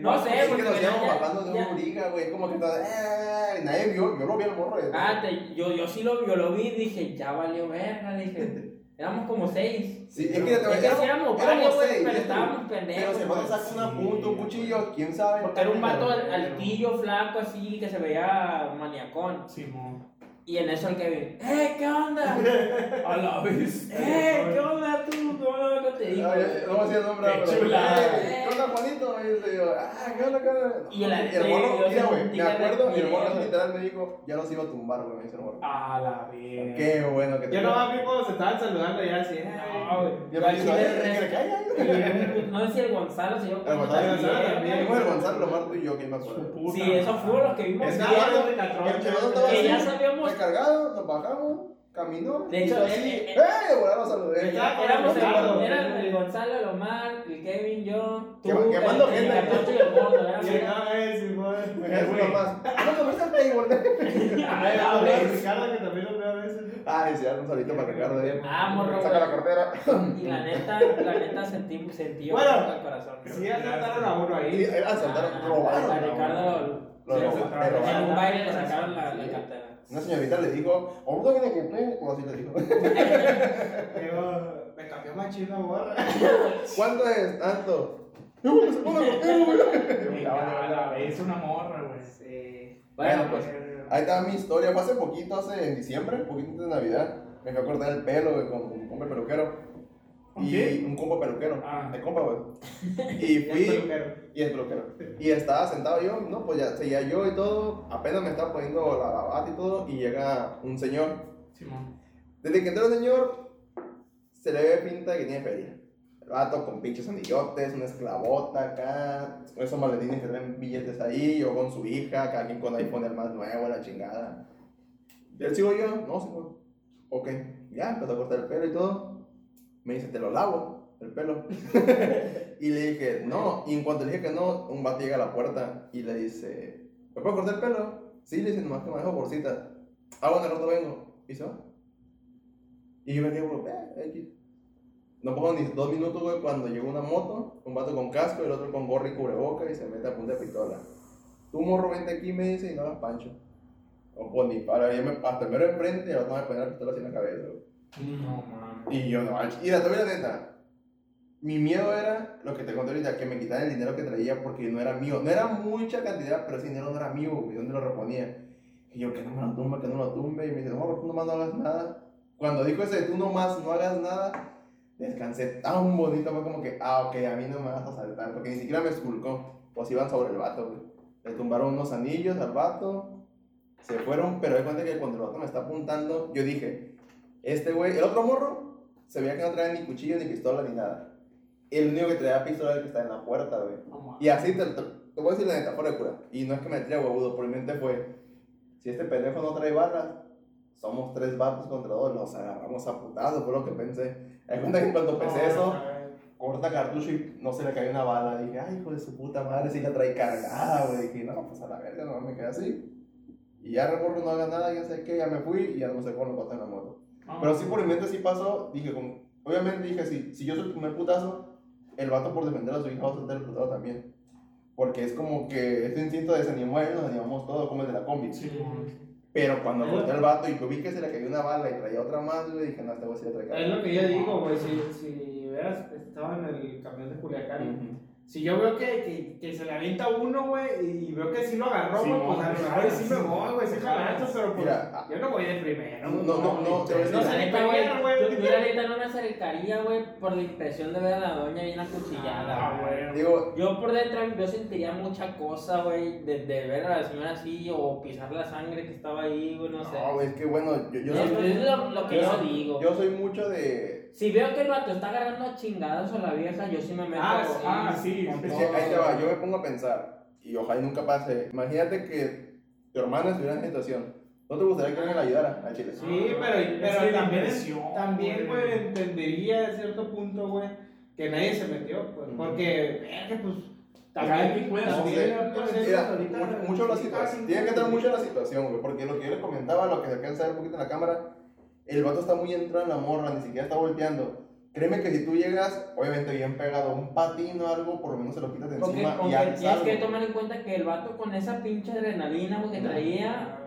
no. No sé, Sí, que porque nos íbamos bajando de ya- un briga, güey. Como que todo. ¡Eh! Nadie vio. Yo lo vi al morro. Ah, te- yo, yo sí lo, yo lo vi y dije, ya valió verga, dije. Éramos como seis. Sí, es que te voy a Es que sí éramos varios, güey, pero estábamos Pero pendejos. se puede sacar una punta, un cuchillo, quién sabe. Porque era un vato al- altillo, flaco, así, que se veía maniacón. Simón. Y en eso el Kevin, ¡eh, qué onda! A la vez. ¡eh, qué onda tú! ¿Cómo no te digo? No, no voy a decir el nombre, pero. chulada. "Eh, ¿Qué onda, Juanito? Y yo le digo, ah, ¿qué onda, qué onda? Y el- el morro, mira, güey, me acuerdo, y el morro literal me dijo, ya los iba a tumbar, güey, me dice el morro. A la vez. Qué bueno que te. Yo no vi cuando se estaban saludando ya así. No, güey. Yo me de "Eh, que le resto- caiga". y No sé si el Gonzalo se dio El Gonzalo, también. Fue el Gonzalo, lo Marto y yo, ¿quién puta Sí, esos madre. fueron los que vimos. Estaba Que ya sabíamos- recargado, nos bajamos, caminó, De hecho, él- ¡eh! él- De volar lo saludé. Estaba Éramos el, Gonzalo. era el Gonzalo, el Omar, el Kevin, yo, tú, Quema- quemando gente. es uno más. No comiste el table. A a. Ricardo que también lo veo a veces. Ay, sí, un salito para Ricardo. eh. Ah, morro, Saca la cartera. Y la neta, la neta sentí, sentí Bueno, el corazón. Sí, asaltaron a uno ahí. era saltar, Ah, robaron. A Ricardo lo, Sí, robaron, en un baile le sacaron la, la cartera. Una señorita le dijo, ahorita viene que tú, o así le dijo. Digo, me cambió más chido la borra. ¿Cuánto es? Tanto. No, güey, se pone contigo, güey. Venga, a la vez, una morra, güey. Sí. Bueno, Bueno, pues. Ahí está mi historia. Fue hace poquito, hace en diciembre, un poquito antes de Navidad. Me fui a cortar el pelo, güey, con un compa peluquero. ¿Con Y un compa peluquero. Ah. El compa, güey. Y fui. Y el peluquero. Y estaba sentado yo, no, pues ya seguía yo y todo. Apenas me estaba poniendo la bata y todo. Y llega un señor. Simón. Desde que entró el señor, se le ve pinta de que tiene feria. El vato con pinches anillotes, una esclavota acá, esos maletines que traen billetes ahí, yo con su hija, cada quien con iPhone el más nuevo, la chingada. ¿Y él sigo yo? No, sigo. Ok, ya, empezó a cortar el pelo y todo. Me dice, te lo lavo. el pelo. y le dije, no. Y en cuanto le dije que no, un vato llega a la puerta y le dice, ¿me puedo cortar el pelo? Sí, le dice, nomás que me dejo por cita. Ah, bueno, al rato vengo. Y se va. Y yo me güey, eh, X. No pongo ni dos minutos, güey, cuando llegó una moto, un vato con casco y el otro con gorro y cubreboca y se mete a punta de pistola. Tú, morro, vente aquí, me dice, y no hagas pancho. O pues ni para, yo me, hasta el mero enfrente y otro me pone la pistola así en la cabeza, güey. No mames. Y yo no, y la la neta. Mi miedo era lo que te conté ahorita, que me quitaran el dinero que traía porque no era mío. No era mucha cantidad, pero ese dinero no era mío, güey. ¿Dónde lo reponía? Y yo, que no me lo tumbe, que no lo tumbe. Y me dice, no, tú nomás no hagas nada. Cuando dijo ese, tú nomás no hagas nada, descansé tan bonito. Fue como que, ah, ok, a mí no me vas a saltar. Porque ni siquiera me esculcó. Pues iban sobre el vato, güey. Le tumbaron unos anillos al vato. Se fueron, pero de cuenta que cuando el vato me está apuntando, yo dije, este güey, el otro morro, se veía que no traía ni cuchillo, ni pistola, ni nada. El único que traía pistola era el que está en la puerta, güey. Y así te, te, te voy a decir la neta, de cura. Y no es que me tire huevudo, por mi mente fue, si este pendejo no trae balas, somos tres vatos contra dos, nos agarramos a putados, fue lo que pensé. Hay cuenta que cuando pensé eso, corta cartucho y no se le cayó una bala. Dije, ay, hijo de su puta madre, si la trae cargada, güey. Dije, no, pues a la verga, no me quedé así. Y ya recuerdo no haga nada, ya sé que ya me fui y ya no sé cuándo pasó en la moto. Pero sí por mi mente sí pasó, dije, con, obviamente dije, si, si yo soy el primer putazo, el vato por defender a su hija va a soltar el putado también. Porque es como que este instinto de desanimó a él, nos animamos todos, como el de la combi. Sí. Pero cuando corté al vato y que vi que se le cayó una bala y traía otra más, le dije, no, este güey sí le trae Es lo que yo digo, güey. Si, si veas, estaba en el camión de Culiacán. Si yo veo que, que, que se le avienta uno, güey, y veo que sí lo agarró, Sí, güey, pues no, a lo mejor sí me voy, güey, sí pues, jalazo, pero pues Mira, yo no voy de primero. No, no, no, te No la se le güey, yo, neta no me acercaría, güey, por la impresión de ver a la doña bien acuchillada. Ah, güey. Digo, Yo por dentro yo sentiría mucha cosa, güey, de, de ver a la señora así o pisar la sangre que estaba ahí, güey, no sé. no, güey, es que bueno, yo, yo, soy, es lo, lo que yo digo. yo soy mucho de... Si veo que el vato está agarrando a chingadas a la vieja, yo sí me meto. Ah, sí, Ah, sí, Es sí. que ahí te va, yo me pongo a pensar, y ojalá y nunca pase. Imagínate que tu hermana estuviera en situación. ¿No te gustaría que alguien la ayudara a Chile? Sí, pero, pero también, también, güey. entendería a cierto punto, güey, que nadie se metió, pues, Ujú. porque, verga, pues, también ahorita, mucho, la situación. Tiene que como- mucho en la situación, güey. Porque lo que yo le comentaba, lo que se alcanza a ver un poquito en la cámara, el vato está muy entrado en la morra, ni siquiera está volteando. Créeme que si tú llegas, obviamente bien pegado, un patín o algo, por lo menos se lo quitas de encima y porque ya tienes que tomar en cuenta que el vato con esa pinche adrenalina que traía,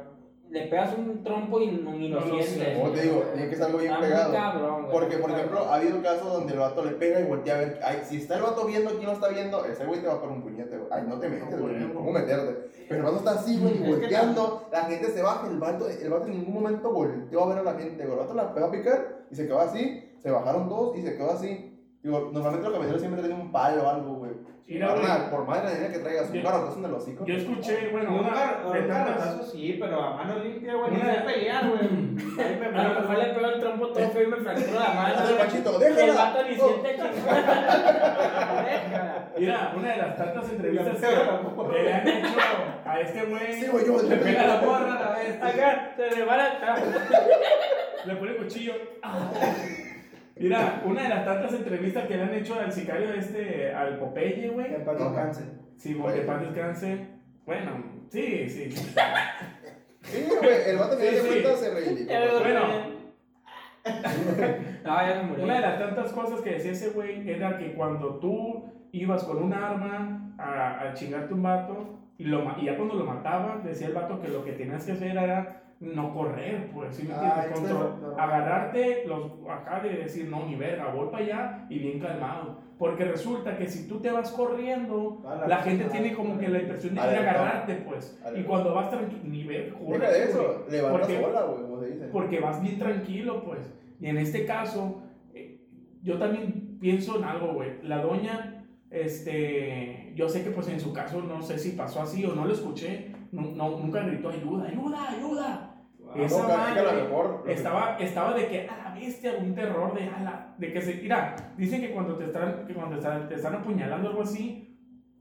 le pegas un trompo y no, ni lo No lo sientes. Como te digo, tiene que ser algo bien Está muy pegado. cabrón, güey. Porque, por ejemplo, ha habido casos donde el vato le pega y voltea a ver. Ay, si está el vato viendo, quién lo está viendo, ese güey te va a poner un puñete, güey. Ay, no te metes, No, güey. güey. ¿Cómo meterte? Pero el vato está así, güey, Es que volteando. La gente se baja, el vato, el vato en ningún momento volteó a ver a la gente, güey. El vato la pegó a picar y se quedó así. Se bajaron dos y se quedó así. Digo, normalmente los camioneros siempre traen un palo o algo, güey. Mira, güey, Carnal, por más de la que traigas, un Yo- carro, en el hocico. Yo escuché, bueno, Un de tantas. carrotazo sí, pero a mano limpia, güey, Una- sé pelear, güey. A lo mejor le pego el trompo todo feo y me fracturo la mano. Güey. Pachito, Y el déjala. vato ni Oh. siente. Mira, una de las tantas entrevistas que, que le han hecho a este güey. Sí, güey, yo. Le pega la porra a la vez. Acá se le va la Le pone cuchillo. Mira, una de las tantas entrevistas que le han hecho al sicario este, al Popeye, güey. Que paz descanse. Sí, porque paz descanse. Bueno, sí, sí. Sí, güey, el vato que Sí, de sí. cuenta se reivindicó. Bueno. No, ya me murió. Una de las tantas cosas que decía ese güey era que cuando tú ibas con un arma a, a chingarte un vato y, lo, ma- y ya cuando lo mataban, decía el vato que lo que tenías que hacer era no correr, pues, ¿sí me Ah, entiendes? Control- no. agarrarte los, acá de decir, no, ni verga, voy para allá y bien calmado. Porque resulta que si tú te vas corriendo, Ah, la gente tiene como que la impresión de ir agarrarte, pues. Y cuando vas tranquilo, ni ver, Deja de eso, levanta Porque- sola, güey, como se dice. porque vas bien tranquilo, pues. Y en este caso, eh, yo también pienso en algo, güey. La doña, este, yo sé que pues en su caso no sé si pasó así o no lo escuché, no, no- nunca gritó ayuda, ayuda, ayuda. Esa No, que a mejor lo que- Estaba, estaba de que a la bestia, un terror de ala, de que se, mira, dicen que cuando te están, que cuando están- te están apuñalando algo así,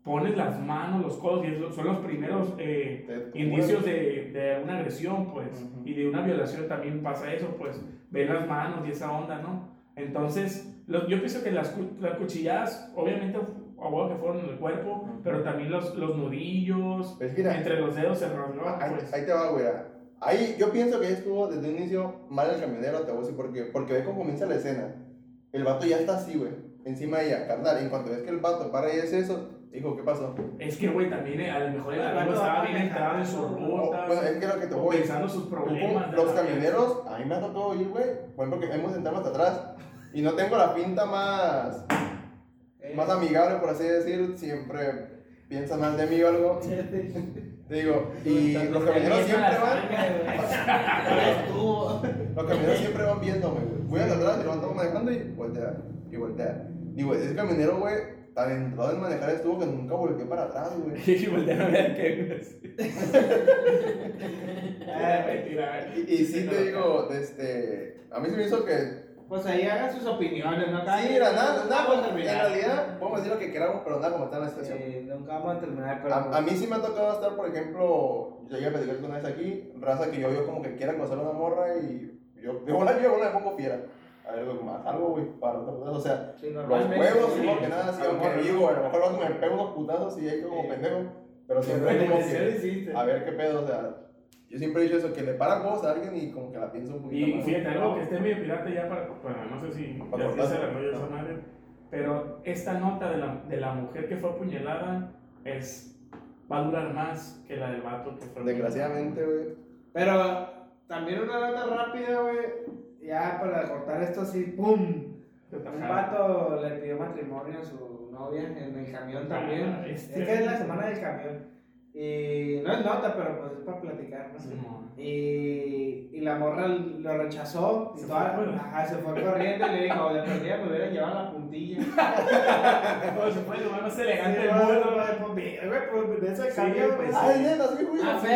pones las manos, los codos, y eso son los primeros eh, indicios de, de una agresión, pues, y de una violación también pasa eso, pues, ven las manos y esa onda, ¿no? Entonces, los- yo pienso que las, las cuchilladas, obviamente, a huevo que fueron en el cuerpo, pero también los, los nudillos, Pues mira, entre los dedos se rasgó, ahí, pues. ahí te va, güey. Ahí yo pienso que estuvo desde un inicio mal el camionero, te voy a decir por qué. Porque ve cómo comienza la escena. El vato ya está así, güey. Encima de ella, carnal. En cuanto ves que el vato para y es eso, dijo, ¿qué pasó? Es que, güey, también eh, a lo mejor el Bueno, amigo estaba bien entrado en. O- rutas, bueno, es que lo que te voy pensando sus problemas. Los camioneros, a mí me ha tocado oír, güey. Por ejemplo, que hemos sentado hasta atrás. Y no tengo la pinta más, Eh, más amigable, por así decir. Siempre piensan mal de mí o algo. Te digo, y los camioneros siempre van. Los camioneros siempre van viéndome, güey. Voy hasta atrás y lo estamos manejando y voltea. Y voltea. Y, güey, ese camionero, güey, tan entrado en manejar estuvo que nunca volteó para atrás, güey. Y voltearon a ver qué. Mentira, Y, y sí te digo, este, a mí se me hizo que Pues ahí hagan sus opiniones, ¿no? Sí, mira, nada, nada, vamos a en realidad podemos decir lo que queramos, pero nada como está en la situación. Sí, nunca vamos a terminar, pero. A, a mí sí me ha tocado estar, por ejemplo, yo ya platicar una vez aquí, raza que yo veo como que quiere acosar a una morra y yo, yo la yo la pongo fiera. A ver, algo más, algo, güey, para otra cosa, o sea, Sí, los huevos, sí. igual que nada, sí, aunque digo, a lo mejor me pego unos putazos y ahí como Sí. pendejo, pero siempre como que, a ver qué pedo, o sea, yo siempre he dicho eso, que le para cosas a alguien y como que la pienso un poquito Y más. fíjate, algo que esté medio pirata ya para. Bueno, no sé si Para ya se la esa madre. Pero esta nota de la, de la mujer que fue apuñalada es. Va a durar más que la del vato que fue. Desgraciadamente, güey. Pero también una nota rápida, güey. Ya para cortar esto así, ¡pum! Un vato le pidió matrimonio a su novia en el camión también. Ah, Es este- que es la semana del camión. Y no es nota, pero pues es para platicar, ¿no? Simón. Y, y la morra lo rechazó. Y Se toda- fue, ajá, se fue corriendo y le dijo: De perdida me hubiera llevado la puntilla. Oh, se fue lugar más elegante del Sí, mundo. pues, de ese Sí, camión. pues, pues, Ay, sí. Ah, sí.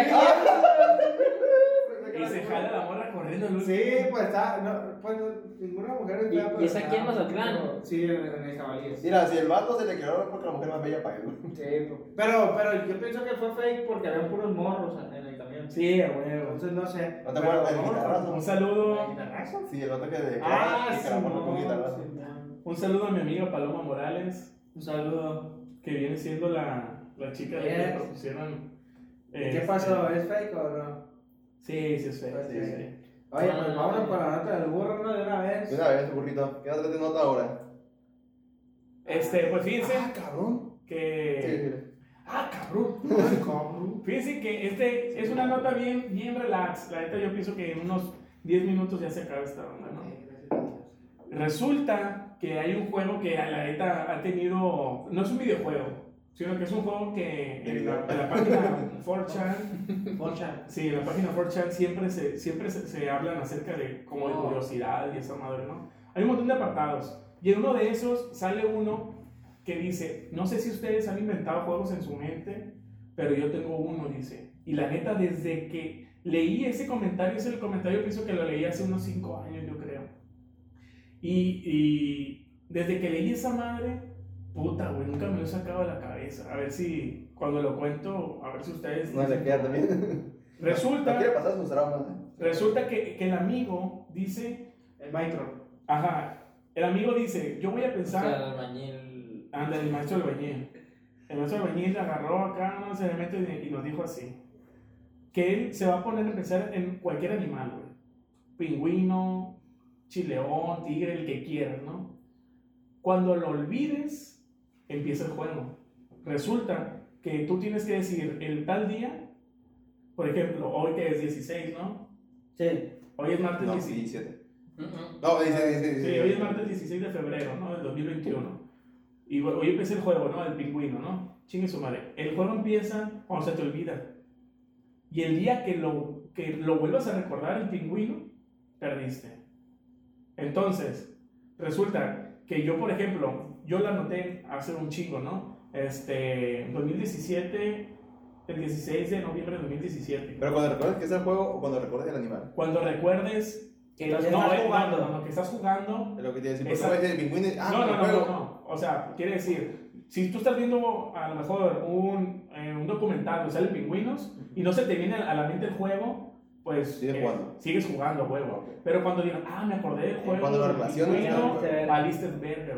fue aquí. Y se jala la morra el Sí, pues está. No, pues ninguna mujer ¿Y- está. y es aquí en Mazatlán? pero- Sí, en, en el Jabalíes. Mira, si el vato se le quedó es porque la mujer más bella para él, güey. Sí, pues, pero, pero yo pienso que fue fake porque había puros morros en el camión. Sí, huevo. Entonces no sé. ¿No te acuerdas del guitarrazo? Un saludo. ¿El guitarrazo? Sí, el vato que de Ah, y que con. Simón. Un saludo a mi amiga Paloma Morales, Un saludo. que viene siendo la, la chica de la. ¿Y ¿Qué este, pasó? ¿Es fake o no? Sí, sí, es feo. Pues sí, sí. sí. Oye, No, pues no, vámonos no. con la nota del burro, ¿no? De una De vez. una vez, burrito. ¿Qué otra te nota ahora? Este, pues fíjense Ah, cabrón. Sí, que. sí. Ah, cabrón. Ay, cabrón. Fíjense que este es una nota bien, bien relax. La neta, yo pienso que en unos 10 minutos ya se acaba esta onda, ¿no? Resulta que hay un juego que a la neta ha tenido. No es un videojuego, sino que es un juego que en la, en la página 4chan. Pocha. Sí, en la página 4chan siempre se, siempre se, se hablan acerca de como de Oh. curiosidad y esa madre, ¿no? Hay un montón de apartados. Y en uno de esos sale uno que dice, no sé si ustedes han inventado juegos en su mente, pero yo tengo uno, dice. Y la neta, desde que leí ese comentario, ese comentario pienso que lo leí hace unos 5 años, yo creo. Y, y desde que leí esa madre, puta, güey, nunca me lo he sacado de la cabeza. A ver si, cuando lo cuento, a ver si ustedes... No se queda también. Resulta... No quiere pasar sus traumas. ¿eh? Resulta que, que el amigo dice, El Mitro. ajá, el amigo dice, yo voy a O sea, pensar, el albañil. anda, el maestro albañil. El maestro albañil le agarró acá unos elementos y, y nos dijo así, que él se va a poner a pensar en cualquier animal, güey. Pingüino, chileón, tigre, el que quieras, ¿no? Cuando lo olvides, empieza el juego. Resulta que tú tienes que decir el tal día, por ejemplo, hoy que es 16, ¿no? Sí. Hoy es martes No, 16. 17. Mm, mm. No, dice, dice, dice. Sí, hoy es martes 16 de febrero, ¿no? Del 2021. Y bueno, hoy empieza el juego, ¿no? El pingüino, ¿no? Chingue su madre. El juego empieza cuando se te olvida. Y el día que lo, que lo vuelvas a recordar, el pingüino, perdiste. Entonces, resulta que yo, por ejemplo, yo la anoté hace un chingo, ¿no? Este, en 2017, el 16 de noviembre de 2017. Pero cuando recuerdes que es el juego o cuando recuerdes el animal. Cuando recuerdes que Estás no, eh, jugando. no, no, no, que estás jugando Es lo que te el pingüino y. Ah, no, no, el no, juego. no, no. O sea, quiere decir, si tú estás viendo a lo mejor un, eh, un documental donde salen pingüinos y no se te viene a la mente el juego, pues Sigues eh, jugando. sigues jugando, huevo. Ok. Pero cuando digan, ah, me acordé del juego. Cuando lo relacionas, pingüino, valiste verga.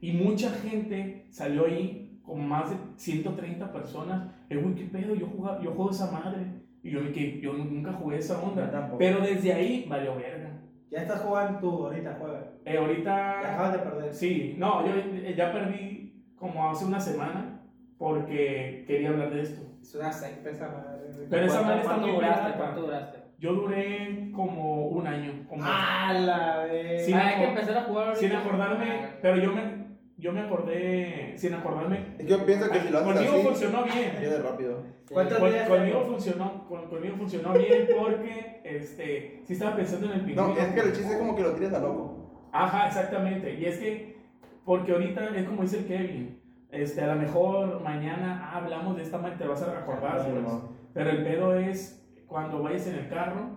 Y mucha gente salió ahí con más de 130 personas. Eh, güey, qué pedo, yo, jugaba, yo juego esa madre. Y yo que yo nunca jugué esa onda. tampoco. Pero desde ahí valió verga. Ya estás jugando tú, ahorita juega. Eh, Ya ahorita. acabas de perder. Sí, no, yo eh, ya perdí como hace una semana porque quería hablar de esto. Es una secta esa madre. Pero esa ¿Cuánto- madre está ¿Cuánto muy duraste? ¿Cuánto duraste? Yo duré como un año. Como, ¡Ah, la vez! Ah, hay que empezar a jugar ahorita. sin acordarme, Ah, pero yo me, yo me acordé, sin acordarme. Yo pienso que si lo haces Conmigo así, funcionó bien. viene rápido. ¿Cuántos Con- conmigo funcionó, con- conmigo funcionó bien porque este, sí estaba pensando en el pingüino. No, es que el chiste es como que lo tires a loco. Ajá, exactamente. Y es que, porque ahorita es como dice el Kevin, este, a lo mejor mañana ah, hablamos de esta manera, te vas a acordar, Sí, pues. no. Pero el pedo es cuando vayas en el carro,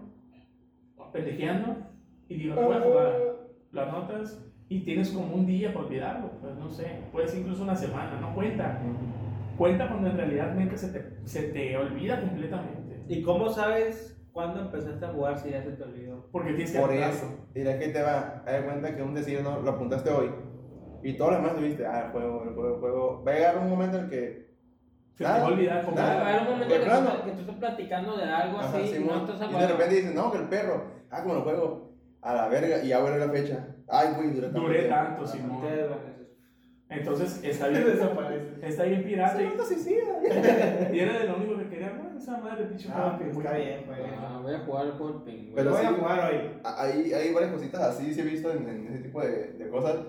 pendejeando, y digas, voy a jugar, lo anotas y tienes como un día para olvidarlo, pues no sé, puede ser incluso una semana, no cuenta. Cuenta cuando en realidad mente, se, te, se te olvida completamente. ¿Y cómo sabes cuándo empezaste a jugar si ya se te olvidó? Porque tienes que Por anotarlo. eso. Y la gente va a dar cuenta que un decir no lo apuntaste hoy. Y todo lo demás tuviste, ah, el juego, el juego, el juego. Va a llegar un momento en que. Se te va a olvidar como... Va a Nada. haber un momento De que, tú, que tú estás platicando de algo Ajá, así y Simón. no y de repente dices, no, que el perro. Ah, como lo juego. A la verga. Y ya vuelve la fecha. Ay, güey, duré tanto. Duré tanto. Simón. Entonces está bien, Desaparece. está bien pirata. Se y- suicida. Y era de lo único que quería, bueno, esa madre, pinche Ah, pues está bien, pues. Ah, voy a jugar del pingüino. Pero Voy a sí. jugar hoy. Hay, hay varias cositas así, sí he visto en, en ese tipo de, de cosas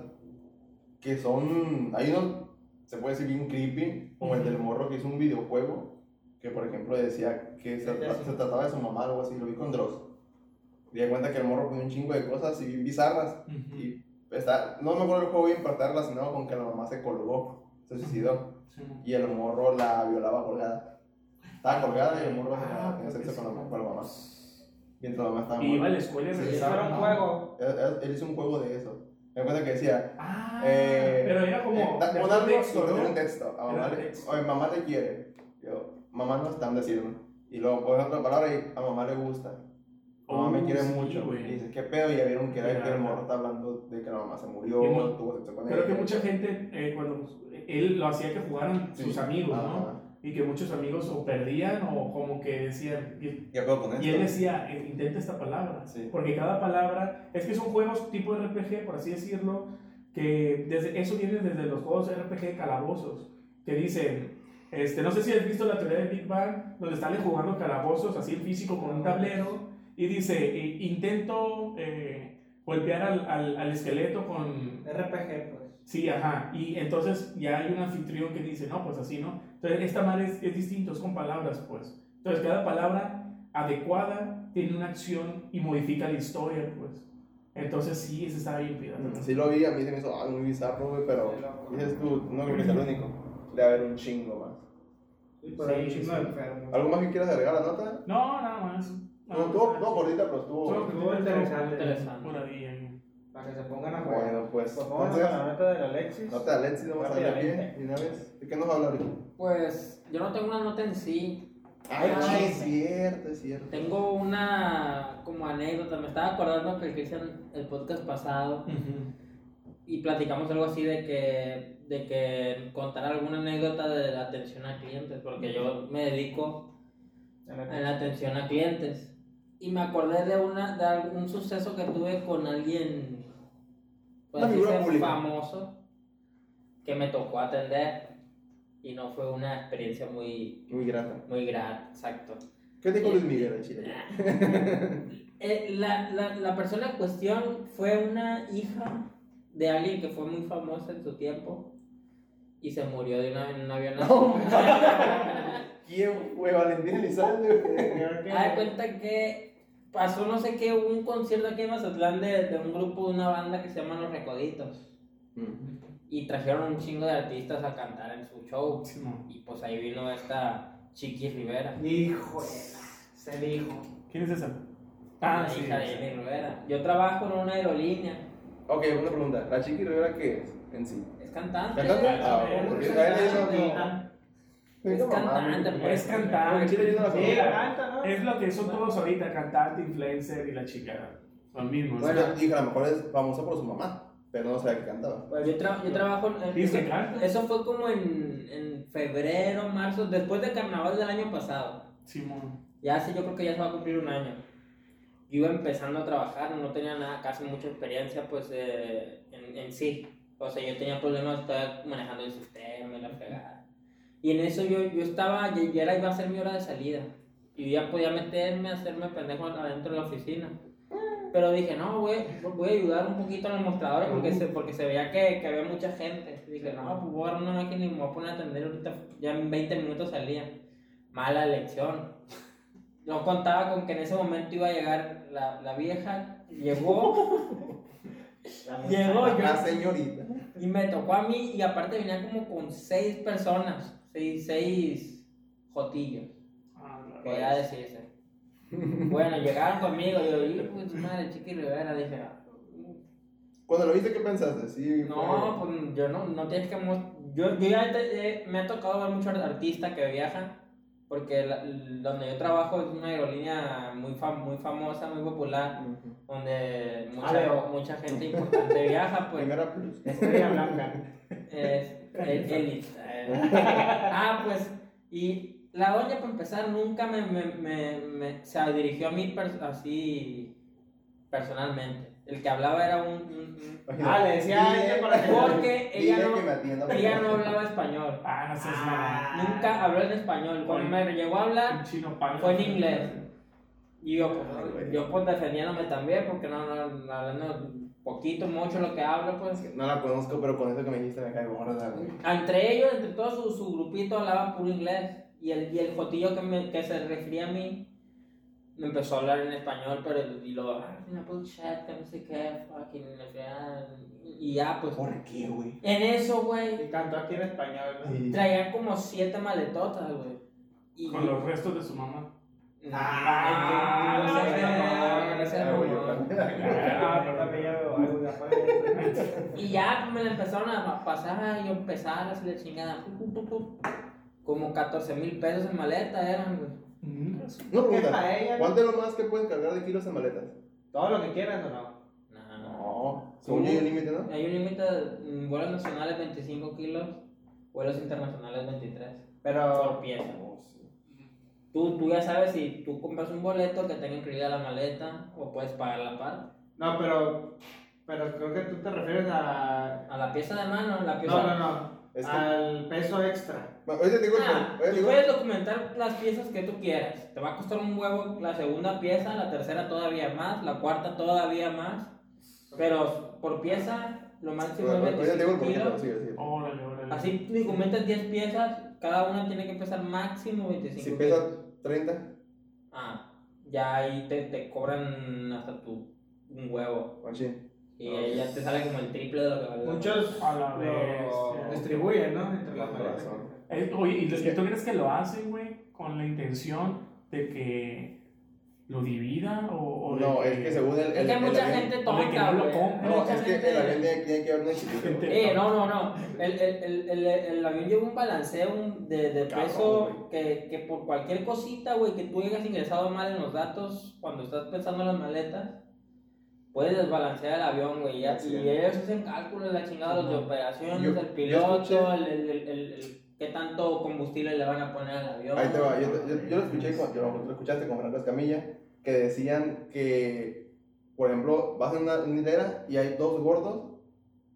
que son. Hay unos, se puede decir, bien creepy, como el del morro que hizo un videojuego que, por ejemplo, decía que se, se trataba de su mamá o algo así, lo vi con Dross. Y di cuenta que el morro ponía un chingo de cosas y bien bizarras. Ujú. Y está, no me acuerdo el juego bien, pero está relacionado con que la mamá se colgó, se suicidó. Sí. Y el morro la violaba colgada. Estaba colgada y el morro Ah, tenía sexo con la, con la mamá. Mientras la mamá estaba Y iba a la escuela y Sí, era un ¿no? juego. Él, él- él hizo un juego de eso. Me cuenta que decía, Ah, Eh, pero era como. eh, da- algo texto, ¿no? un texto. A mamá texto. oye, mamá te quiere. Yo, mamá no está en decirme. Y luego pones otra palabra y a mamá le gusta. Mamá me quiere sí, mucho. güey. Y dices, ¿qué pedo? Y ya vieron que, era, el morro está hablando de que la mamá se murió, mu- tuvo sexo con Creo ella. que mucha gente, eh, cuando él lo hacía que jugaran Sí. sus amigos, ¿no? Y que muchos amigos o perdían o como que decían. Y, ¿Qué y él decía, eh, intenta esta palabra. Sí. Porque cada palabra. Es que son juegos tipo RPG, por así decirlo. Que desde, eso viene desde los juegos RPG de calabozos. Que dicen. Este, no sé si has visto la teoría de Big Bang, donde están jugando calabozos así en físico con un tablero, y dice, eh, intento eh, golpear al, al, al esqueleto con, RPG, pues. Sí, ajá. Y entonces ya hay un anfitrión que dice, no, pues así, ¿no? Entonces, esta madre es, es distinto, es con palabras, pues. Entonces, cada palabra adecuada tiene una acción y modifica la historia, pues. Entonces, sí, ese está bien pirata. Mm, Sí lo vi, a mí se me hizo ah, muy bizarro, güey, pero dices tú, no creo que sea el único. Debe haber un chingo más. Sí, pero hay un Sí, chingo sí. de enfermos. ¿Algo más que quieras agregar a la nota? No, nada más. No, estuvo, no cortita, pero estuvo... Estuvo interesante. Interesante. Para que se pongan a jugar. Bueno, pues, Pues vamos entonces, a la nota del Alexis. nota de Alexis, vamos a darle pie de una vez. ¿De qué nos habla ahorita? Pues yo no tengo una nota en sí. Ay, Ah, sí, es cierto, es cierto. Tengo una como anécdota. Me estaba acordando que el Cristian el podcast pasado y platicamos algo así de que de que contar alguna anécdota de la atención a clientes porque yo me dedico a la atención a clientes y me acordé de una de algún suceso que tuve con alguien pues, Una famoso que me tocó atender y no fue una experiencia muy Muy grata. muy grata exacto ¿Qué te dijo Luis Miguel de Chile? Eh, la, la, la persona en cuestión fue una hija de alguien que fue muy famosa en su tiempo y se murió de una, en un avión. No, ¿Quién fue Valentín Elizalde? Haz cuenta que pasó no sé qué, hubo un concierto aquí en Mazatlán de, de un grupo, de una banda que se llama Los Recoditos. Mm. Y trajeron un chingo de artistas a cantar en su show. Y pues ahí vino esta Chiqui Rivera. Hijo de la- Se dijo. ¿Quién es esa? Ah, la sí. hija de. Jenny Rivera. Yo trabajo en una aerolínea. Ok, una pregunta. ¿La Chiqui Rivera qué es en sí? Es cantante. ¿Cantante? Ah, Ah, porque Es cantante, pues. Es cantante. Sí, canta, ¿no? Es lo que son todos ahorita, cantante, influencer y la chica. Lo mismo. Bueno, ¿sí? dije, a lo mejor es famosa por su mamá, pero no sabía que cantaba. Pues yo, tra- yo trabajo en... Dice eso, que canta. eso fue como en, en febrero, marzo, después de carnaval del año pasado. Simón. Ya hace, yo creo que ya se va a cumplir un año. Yo iba empezando a trabajar, no tenía nada, casi mucha experiencia, pues, eh, en, en sí. O sea, yo tenía problemas, estaba manejando el sistema y la fregada. Y en eso yo, yo estaba, ya, era, iba a ser mi hora de salida. Y ya podía meterme, hacerme pendejo adentro de la oficina. Pero dije, no, güey, voy a ayudar un poquito en los mostradores porque se, porque se veía que, que había mucha gente. Dije, no, pues voy a una máquina y me voy a poner a atender ahorita, ya en 20 minutos salía. Mala elección. No contaba con que en ese momento iba a llegar la, la vieja, llegó, llegó yo La señorita. y me tocó a mí y aparte venía como con seis personas, seis, seis jotillos, Ah, la ya decirse. Bueno, llegaron conmigo, yo, y pues madre, Chiqui Rivera, dije, ah, Cuando lo viste, ¿qué pensaste? Sí, no, pues yo no, no tienes que yo, yo ya te- eh, me ha tocado ver muchos artistas que viajan, porque la- donde yo trabajo es una aerolínea muy, fam- muy famosa, muy popular, donde mucha, Aleo. mucha gente importante viaja, pues. Primera plus. Estrella blanca. Es Elite. ah, pues, y la doña, para empezar, nunca me, me, me, me- se dirigió a mí pers- así personalmente. El que hablaba era un... un- un- Ah, le decía a ella para que- porque ella no, ella no hablaba español. Ah, no seas Ah. Nunca habló en español. Cuando me llegó a hablar, chino pan. fue en inglés. Y yo, pues, yo pues defendiéndome también, porque no, no, hablando poquito, mucho lo que hablo, pues. No la conozco, pero con eso que me dijiste me cae gorda, güey. Entre ellos, entre todo su, su grupito, hablaban puro inglés. Y el, y el jotillo que, me, que se refería a mí me empezó a hablar en español, pero y lo, ah, una bullshit, que no sé qué, fucking, la fregada", y ya, pues. ¿Por qué, güey? En eso, güey, Y cantó aquí en español, ¿no? Sí. traían como siete maletotas, güey. Y Con los restos de su mamá. Ah, no no Ah. Ah, afuera. Y ya me la empezaron a pasar y yo empezar así la chingada. Como 14 mil pesos en maleta eran, güey. ¿Qué pregunta. ella? ¿Cuánto es lo más que puedes cargar de kilos en maletas? Todo lo que quieras o no. No, no. No. Según hay un límite, ¿no? Hay un límite de mm, vuelos nacionales 25 kilos, vuelos internacionales 23 por Pero. pieza. Tú, tú ya sabes si tú compras un boleto que tenga incluida la maleta o puedes pagar la parte. No, pero. Pero creo que tú te refieres a. A la pieza de mano, la pieza. No, no, no. Es que- Al peso extra. Ahorita te digo, Ah, tú digo- puedes documentar las piezas que tú quieras. Te va a costar un huevo la segunda pieza, la tercera todavía más, la cuarta todavía más. Pero por pieza, lo máximo Bueno, es ahorita te digo el 25 porqué, pero kilos. Órale, órale. Así documentas 10 piezas, cada una tiene que pesar máximo 25 Si kilos. pesa 30, Ah, ya ahí te, te cobran hasta tu un huevo. machín. Y ahí ya te sale como el triple de lo que vale. Muchos A la lo bestia. distribuyen, ¿no? Entre las. Eh, Oye, ¿y los- tú crees que lo hacen, güey, con la intención de que lo divida o, o No, es que según el. Es el- que hay el mucha gente de que tonta, no lo compra. No, es que gente- el avión tiene, tiene que haber un equilibrio. Gente- Eh, no, no, no. El, el, el, el, el avión lleva un balanceo un- de, de Cabrón, peso que, que por cualquier cosita, güey, que tú hayas ingresado mal en los datos cuando estás pensando en las maletas, puedes desbalancear el avión, güey. ya- Sí. Y ellos hacen cálculos, la chingada, los de operaciones, yo el piloto, el, el, el, el- el- qué tanto combustible le van a poner al avión. Ahí te va, yo, yo, yo lo escuché, con, yo, lo escuchaste con Fernando Escamilla, que decían que, por ejemplo, vas en una, una hilera y hay dos gordos,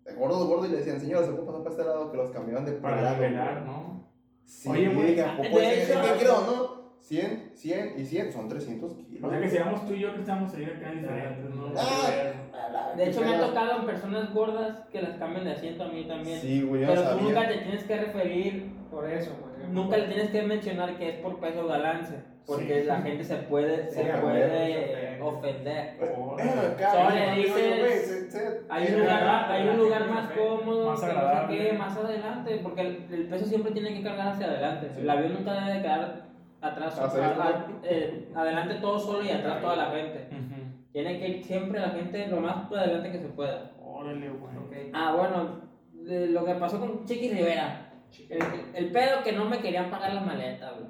eh, gordos, gordos, y le decían, señora, se pasar para este lado, que los cambiaban de Para plano, nivelar, güey. ¿no? Sí, Oye, güey, dije, de pues, hecho- es que ¿no? 100, 100 y 100 son 300 kilos. O sea que si éramos tú y yo que estamos ahí acá diferentes, ¿no? Ah, De hecho, me ha tocado en personas gordas que las cambian de asiento a mí también. Sí, güey, yo no Pero tú sabía. nunca te tienes que referir Por eso, güey. Nunca le tienes que mencionar que es por peso o balance, porque Sí. la gente se puede, se Sí, puede ofender. Solo le dices, Hay un lugar, ah, hay un lugar más cómodo, Más que más adelante, porque el, el peso siempre tiene que cargar hacia adelante. El avión nunca debe de quedar atrás, a- a- eh, adelante todo solo y atrás toda la gente. Ujú. Tiene que ir siempre la gente lo más adelante que se pueda. Órale, güey. Ah, bueno, de lo que pasó con Chiqui Rivera. El, el pedo que no me querían pagar las maletas, güey.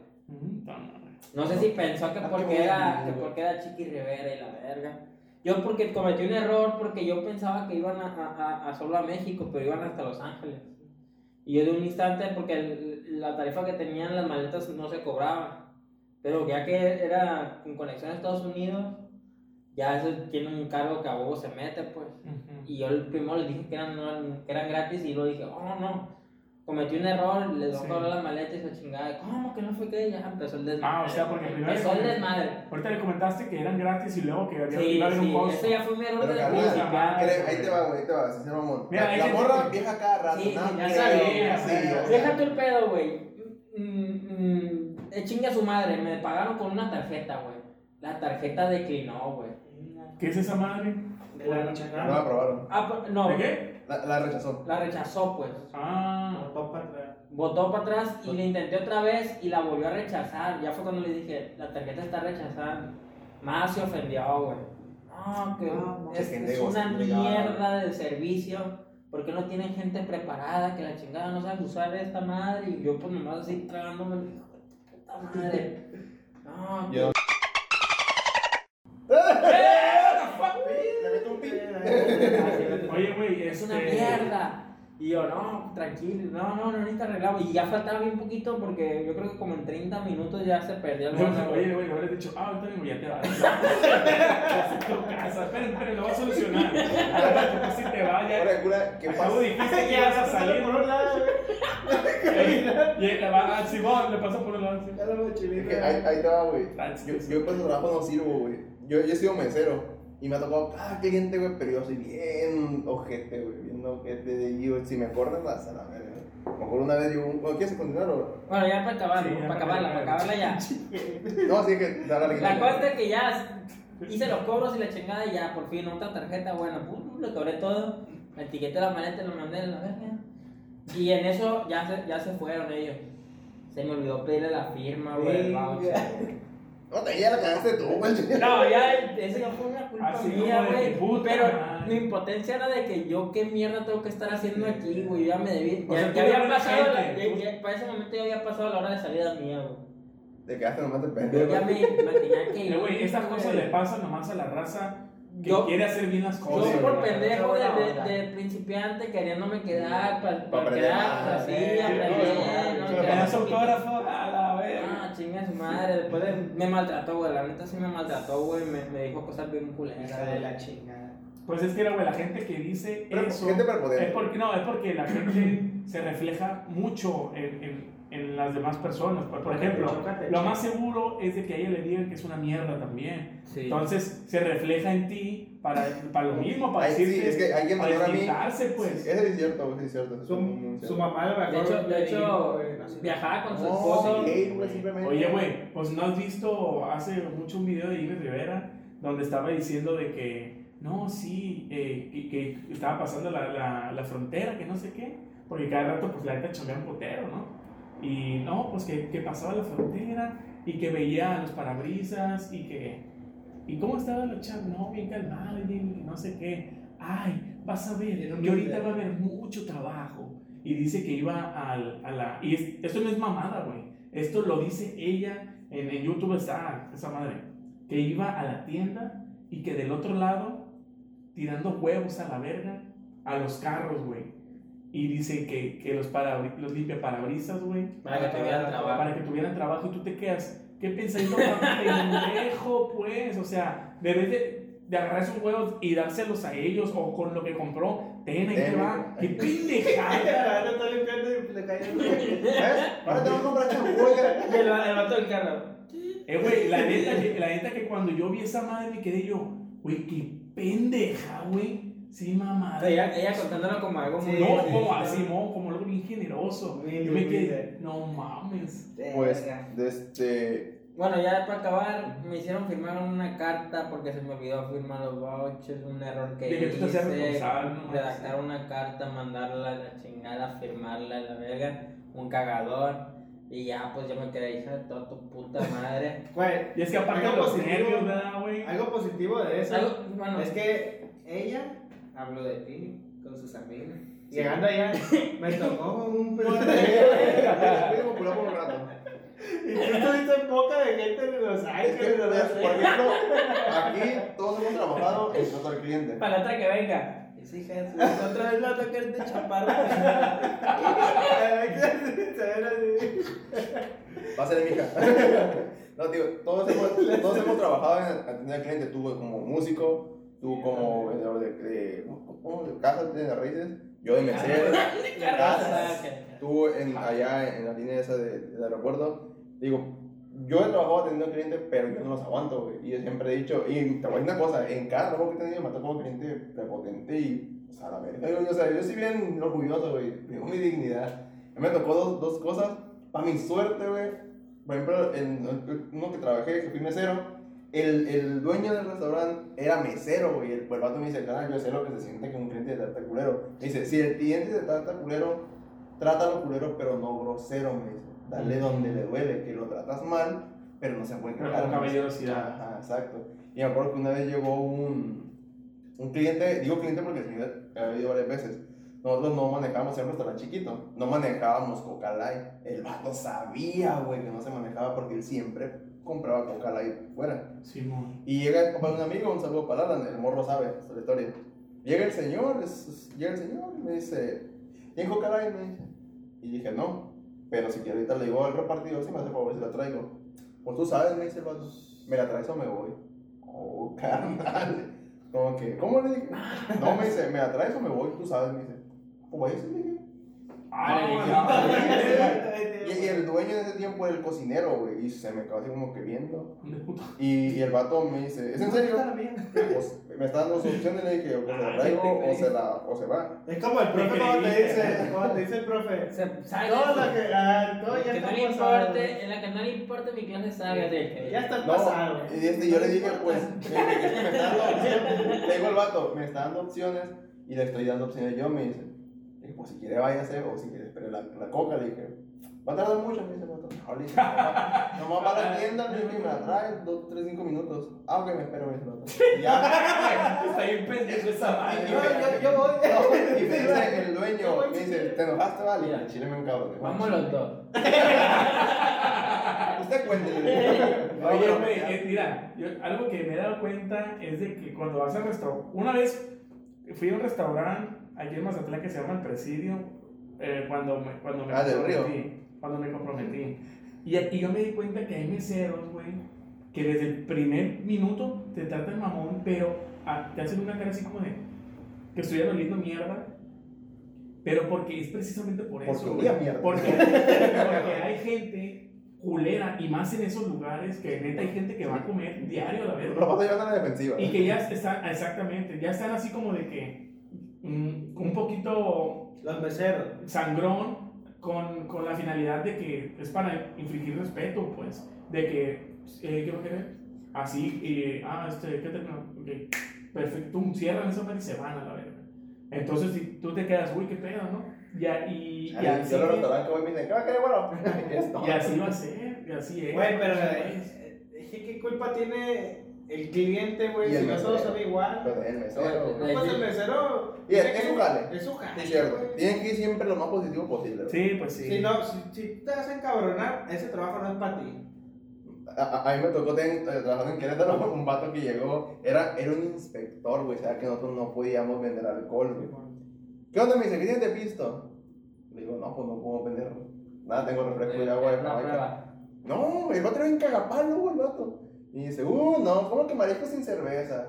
No sé si pensó que Ah, porque era, que porque era Chiqui Rivera y la verga. Yo porque cometí un error porque yo pensaba que iban a, a- a- solo a México, pero iban hasta Los Ángeles. Y yo de un instante, porque el- la tarifa que tenían las maletas no se cobraba. Pero ya que era con conexión a Estados Unidos, ya eso tiene un cargo que a huevo se mete, pues. Ujú. Y yo el primero les dije que eran, no- que eran gratis y luego dije, oh no, cometí un error, les doy Sí. a cobrar las maletas y se chingada. ¿Cómo que no fue que ya empezó el desmadre? Ah, o sea, porque primero Empezó el le- desmadre. Ahorita le comentaste que eran gratis y luego que había Sí, haber un sí, costo. ese ya fue mi error Pero, de Ahí te va, güey, ahí te va, sin ser mamón. Mira, La, la morra vieja cada rato. Sí, no, ya sabía, sí, Déjate el pedo, güey. Mm, mm, eh, chinga su madre, me pagaron con una tarjeta, güey. La tarjeta declinó, güey. ¿Qué es esa madre? De la No la aprobaron. Ah, pues, no, ¿De qué? La, la rechazó. la rechazó, pues. Ah, Botó para atrás. Votó para atrás y le intenté otra vez y la volvió a rechazar. Ya fue cuando le dije, la tarjeta está rechazada. Más se ofendió, güey. No, que No, es, qué es negocio una mierda de servicio. porque no tienen gente preparada que la chingada no sabe usar esta madre? Y yo pues nomás así tragándome, hijo de tu puta madre. No, Yo- Le meto un pin. Oye, güey, es una este- mierda. Y yo, no, tranquilo, no, no, no necesita arreglado. Y ya faltaba bien poquito porque yo creo que como en 30 minutos ya se perdió el Oye, güey. le dicho, ah, ahorita vengo, ya te vas. Vas a tu casa, esperen, esperen, lo a solucionar. Ahora que si te vayas. Ahora, cura, ¿qué Acabo pasa? dijiste que ibas a salir. por un lado, güey. Y le va al Simón, le pasa por el lado. Ya ahí, te va, güey. Ah, Yo, yo trabajo no sirvo, güey. Yo, yo he sido mesero. Y me ha tocado cada cliente, güey, pero yo soy bien ojete, güey. Bien ojete. Y yo, si me corren, vas a la verga. Me acuerdo una vez, yo, ¿o ¿quieres continuar o? Bueno, ya para acabar, Sí, ya para acabarla, para acabar. acabarla ya. No, sí, que te la La cosa es que ya hice los cobros y la chingada y ya por fin otra tarjeta, bueno, pum, le cobré todo, me etiqueté la maleta y lo mandé a la verga. Y en eso ya se, ya se fueron ellos. Se me olvidó pedirle la firma, güey, el voucher. No, te ya la cagaste tú, güey. No, ya, ya fue una culpa Así mía, como de güey. Pero madre. mi impotencia era de que yo qué mierda tengo que estar haciendo aquí, güey. Ya me debí. O Ya, sea, tú ya había pasado, la- gente. ya- ya- para ese momento ya había pasado la hora de salida mía, güey. Te quedaste nomás de Yo pendejo. ya me, me tenía que ir. Eh, Güey, estas cosas güey. le pasan nomás a la raza que Yo- quiere hacer bien las Yo cosas. por güey. pendejo de, onda. de, de principiante queriéndome quedar para Pa' aprender quedar más, así, aprender, no, ¿no? sí, Me Quedar das un poquito- autógrafo, madre, después de, me maltrató, güey, la neta sí me maltrató, güey, me, me dijo cosas bien culeras. Hija de la chingada. Pues es que, güey, la gente que dice Pero, eso. gente prepotente. Es porque, no, es porque la gente se refleja mucho en, en, en las demás personas. Por, por Porque ejemplo, te choca, te lo más seguro es de que a ella le digan que es una mierda también. Sí. Entonces se refleja en ti para, para lo mismo, para Ay, sí, es que alguien para mayor a mí. pues. Sí, es cierto, es cierto. Su, su mamá lo. De hecho, de hecho no sé. viajaba con su No, esposo. simplemente. Oye, güey, pues no has visto hace mucho un video de Ives Rivera donde estaba diciendo de que, no, sí, eh, que, que estaba pasando la, la, la frontera, que no sé qué, porque cada rato pues la neta chambea un potero, ¿no? Y no, pues que, que pasaba la frontera y que veía los parabrisas y que, ¿y cómo estaba la chava? No, bien calmada y bien- no sé qué. Ay, vas a ver, que ahorita va a haber mucho trabajo. Y dice que iba al, a la... Y es- esto no es mamada, güey. Esto lo dice ella, en, en YouTube está esa madre, que iba a la tienda y que del otro lado, tirando huevos a la verga, a los carros, güey. Y dice que, que los, parabri- los limpia parabrisas, güey, Para que tuvieran trabajo. para que tuvieran trabajo y tú te quedas, ¿qué pensadito pendejo, pues? O sea, debes de, de agarrar esos huevos y dárselos a ellos o con lo que compró, ten, ahí te va, qué pendejada. Ahora está limpiando y le cae ¿Ves? Ahora te vas a comprar champú, oiga. Y el, el vato del carro. Eh, güey, la neta, que, la neta que cuando yo vi esa madre me quedé yo, güey, qué pendeja, güey. Sí, mamada. Ella, ella contándolo como algo muy. No, sí, como sí. así, no, como algo bien generoso. Yo me quedé, no mames. Pues, este. Bueno, ya para acabar, me hicieron firmar una carta porque se me olvidó firmar los vouchers, un error que De que tú te hacías hice, responsable, ¿no? redactar una carta, mandarla a la chingada, firmarla a la verga, un cagador, y ya pues yo me quedé hija de toda tu puta madre. Güey, Y es que aparte de algo los positivo- nervios, ¿verdad, güey? Algo positivo de eso Algo, bueno, es que ella habló de ti con sus amigas. Llegando allá, me tocó un popular por un rato. Y tú estuviste en boca de gente de Los Es que, Ángeles, por no sé. ejemplo, aquí todos hemos trabajado en trato al cliente. Para la otra que venga. Su- Otra vez va a tocar de chaparro. Va a ser mi hija. No, tío, todos hemos, todos hemos trabajado en atender al cliente. Tú como músico, tú como vendedor de, de, de casas de raíces, yo de mesero. Casa, Tú en, allá en la línea esa de- aeropuerto, digo, yo he trabajado atendiendo al cliente, pero yo no los aguanto, güey. Y yo siempre he dicho, y te voy a decir una cosa, en cada trabajo que he tenido me ha tocado cliente prepotente y, o sea, la verga. Yo, o sea, yo soy bien orgulloso, güey, tengo mi dignidad. Me tocó dos, dos cosas, para mi suerte, güey. Por ejemplo, en uno que trabajé, que fui mesero, el, el dueño del restaurante era mesero, güey. El, el vato me dice, cara, yo sé lo que se siente que un cliente te trata culero. Me dice, si el cliente te trata culero, trátalo culero, pero no grosero, me dice. Dale donde le duele, que lo tratas mal, pero no se puede Pero quejar. dice. caballerosidad. Ajá, exacto. Y me acuerdo que una vez llegó un, un cliente, digo cliente porque señor había ido varias veces. Nosotros no manejábamos un restaurante chiquito, no manejábamos Coca Light. El vato sabía, güey, que no se manejaba porque él siempre compraba Coca Light fuera. Simón. Y llega de un amigo, un saludo para Alan, el morro sabe la historia. Llega el señor, es- es- llega el señor y me dice, ¿tiene Coca Light? Me dice. Y dije, no, pero si ahorita le digo al repartidor si me hace favor si la traigo. Pues tú sabes, me dice ¿me la traes o me voy? Oh, carnal. Como que, ¿cómo le dije? No, me dice, ¿me la traes o me voy? Tú sabes, me dice. Pues. Ah, Y, y el dueño de ese tiempo era el cocinero, güey, y se me quedó así como que viendo. Y, y el vato me dice, ¿es en serio? Pues me está dando dos opciones, le dije, o se la traigo o se, la, o se va. Es como el profe cuando te dice, cuando te dice el profe. Todo lo que, ah, todo ya que no está le pasado. importe, en la que no le importe mi clase salga de que Ya está No, pasado. y este, yo le dije, pues, me, me- me está dando opciones. Le digo al vato, me está dando opciones y le estoy dando opciones yo, me dice. Le dije, pues si quiere váyase o si quiere espere la, la coca, le dije. Va a tardar mucho, me dice el vato. No, le dije, nomás nomás va a la tienda, le dije, me la trae, dos, tres, cinco minutos. Ah, ok, me espero, me dice el vato. Y ya. Está bien pendejo esa Yo, vaina. yo, yo voy. No, y me dice el dueño, me dice, ¿te enojaste, vale? Y al chile me encabrón. Vamos los dos. Usted cuéntele. Oye, eh, mira, yo, algo que me he dado cuenta es de que cuando vas al restaurante, una vez fui a un restaurante aquí en Mazatlán que se llama El Presidio, eh, cuando cuando me Ah, comprometí, cuando me comprometí. Y, y yo me di cuenta que hay meseros, güey, que desde el primer minuto te tratan mamón, pero ah, te hacen una cara así como de que estuvieran oliendo mierda. Pero porque es precisamente por Porque eso. olía güey. mierda. Porque, porque hay gente culera y más en esos lugares que neta hay gente que va a comer diario a la vez. Vas a llevar a la defensiva. Y que ya están, exactamente, ya están así como de que un poquito Los meseros. sangrón con, con la finalidad de que es para infligir respeto, pues, de que, eh, ¿qué va a querer? Así, y, ah, este, ¿qué terminó? Ok, perfecto, cierran esa madre y se van a la verga. Entonces, si tú te quedas, uy, qué pedo, ¿no? Ya, y, y, Ay, así, yo los restaurantes que voy me dicen, ¿qué va a querer, bueno? Y así va a ser, y así es. Güey, pero pues. eh, es que qué culpa tiene el cliente, güey, el si no todos mesero. son igual. Pero el mesero. Pues el mesero. Y es- es que- su jale. Es su jale. Sí, cierto. güey. Tienen que ir siempre lo más positivo posible. Sí, pues sí. Si, no, si, si te vas a encabronar, ese trabajo no es para ti. A, a- a mí me tocó eh, trabajando en Querétaro un vato que llegó, era, era un inspector, güey, o sea que nosotros no podíamos vender alcohol, güey. ¿Qué onda? Me dice, ¿qué tienes de pisto? Le digo, no, pues no puedo vender nada, tengo refresco y agua de Jamaica. No, el vato era un cagapalo, güey, el vato. Y dice, uh, no, ¿cómo que marisco sin cerveza?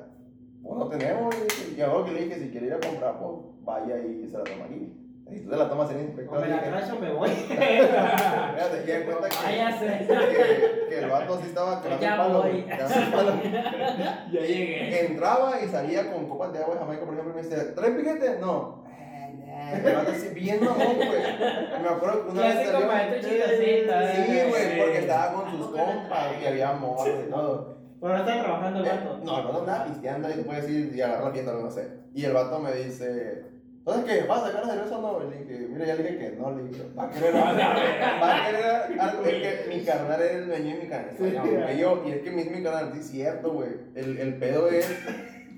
Pues no tenemos, y dice, y luego que le dije, si quiere ir a comprar, pues vaya y se la toma aquí. Y tú te la tomas en el O inspector. me y la traes o me voy. Ya di cuenta que, que, que el vato sí estaba cagando Ya palo, voy. palo. Ya llegué. Entraba y salía con copas de agua de Jamaica, por ejemplo, y me decía, ¿trae piquete? No. El vato así bien mamón, güey. Me acuerdo que una vez salió... maestro Sí, eh. güey, porque estaba con sus compas y había morros y todo. Pero no está trabajando el Eh, vato. No, el vato andaba pisteando y se puede decir y agarrar la fiesta, no sé. Y el vato me dice, ¿entonces qué? ¿Vas a sacar la cerveza o no? Y le dije, mira, ya le dije que no, le dije, va a querer algo. Va a querer algo. Es que mi carnal era el dueño de mi canal. Sí. yo, y es que mi, mi canal, sí es cierto, güey. El, el pedo es,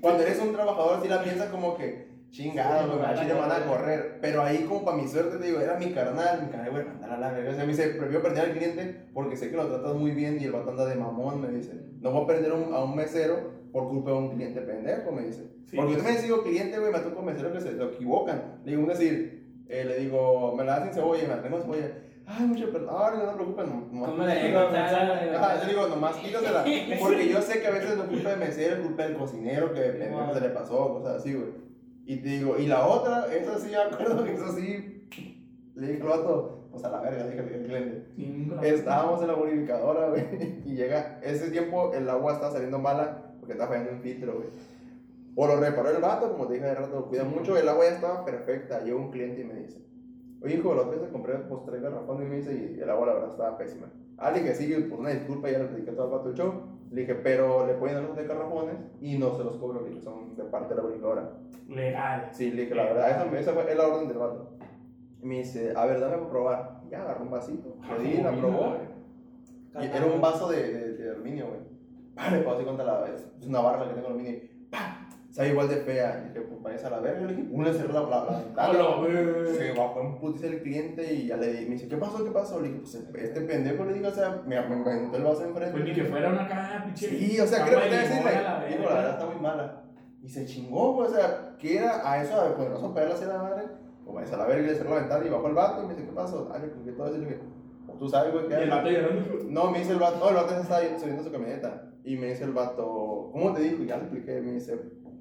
cuando eres un trabajador, sí la piensas como que, chingado, güey, van a así le van a correr. Pero ahí, como para mi suerte, te digo, era mi carnal, mi carnal, güey, mandar a la verga. O sea, me dice, prefiero perder al cliente porque sé que lo tratas muy bien y el vato anda de mamón, me dice. No voy a perder un- a un mesero por culpa de un cliente pendejo, me dice. Sí. Porque yo también digo cliente, güey, me toco meseros que se lo equivocan. Le digo, un decir, eh, le digo, me la sin cebolla, me la tengo cebolla. Ay, mucho perdón, ahora no te preocupes, no, ¿Cómo le quítasela". digo? Ajá, yo digo, nomás quítasela. Porque yo sé que a veces no es culpa del mesero, es culpa del cocinero que pendejo se le pasó, cosas así, güey. Y te digo, y la otra, esa sí, me acuerdo que esa sí, le dije al vato, pues a la verga, dije al cliente. Estábamos en la purificadora, güey, y llega, ese tiempo el agua estaba saliendo mala porque estaba fallando un filtro, güey. O lo reparó el vato, como te dije hace rato, lo cuida mucho, el agua ya estaba perfecta. Llega un cliente y me dice, oye hijo, la otra vez compré pues tres garrafones y me dice, y el agua la verdad estaba pésima. Ah, le dije, sí, pues una disculpa, ya le dediqué todo el vato el show. Le dije, pero le pueden dar los de garrafones y no se los cobro, le dije, son de parte de la purificadora. Legal. Sí, le dije, la verdad, esa, esa fue la orden del vato. Y me dice, a ver, dame para probar. Ya agarró un vasito, le di, la probó. Y era un vaso de, de, de aluminio, güey. Pa, Le puedo así contra la vez. Es una barra que tengo aluminio. Sabe igual de fea. Y dije, pues vayas a la verga. Le dije, uno le cerró la, la, la ventana. Se bajó en putiza el cliente y ya le di. Me dice, ¿qué pasó? ¿Qué pasó? Le dije, pues este pendejo le digo, o sea, me, aventó el vaso enfrente. Pues ni que fuera una caja, pinche. Sí, o sea, creo que te a la Digo, la verdad está muy mala. Y se chingó, güey. O sea, que era a eso, a ponernos a pegarle así a la madre. O vayas a la verga y le cerró la ventana y bajó el vato. Y me dice, ¿qué pasó? Dale, porque todo eso. Y le dije, pues tú sabes, güey, que Y el vato llorando. no, me dice el vato, no, el vato se estaba subiendo a su camioneta. Y me dice el vato, ¿cómo te dijo? Y ya le expliqué, me dice,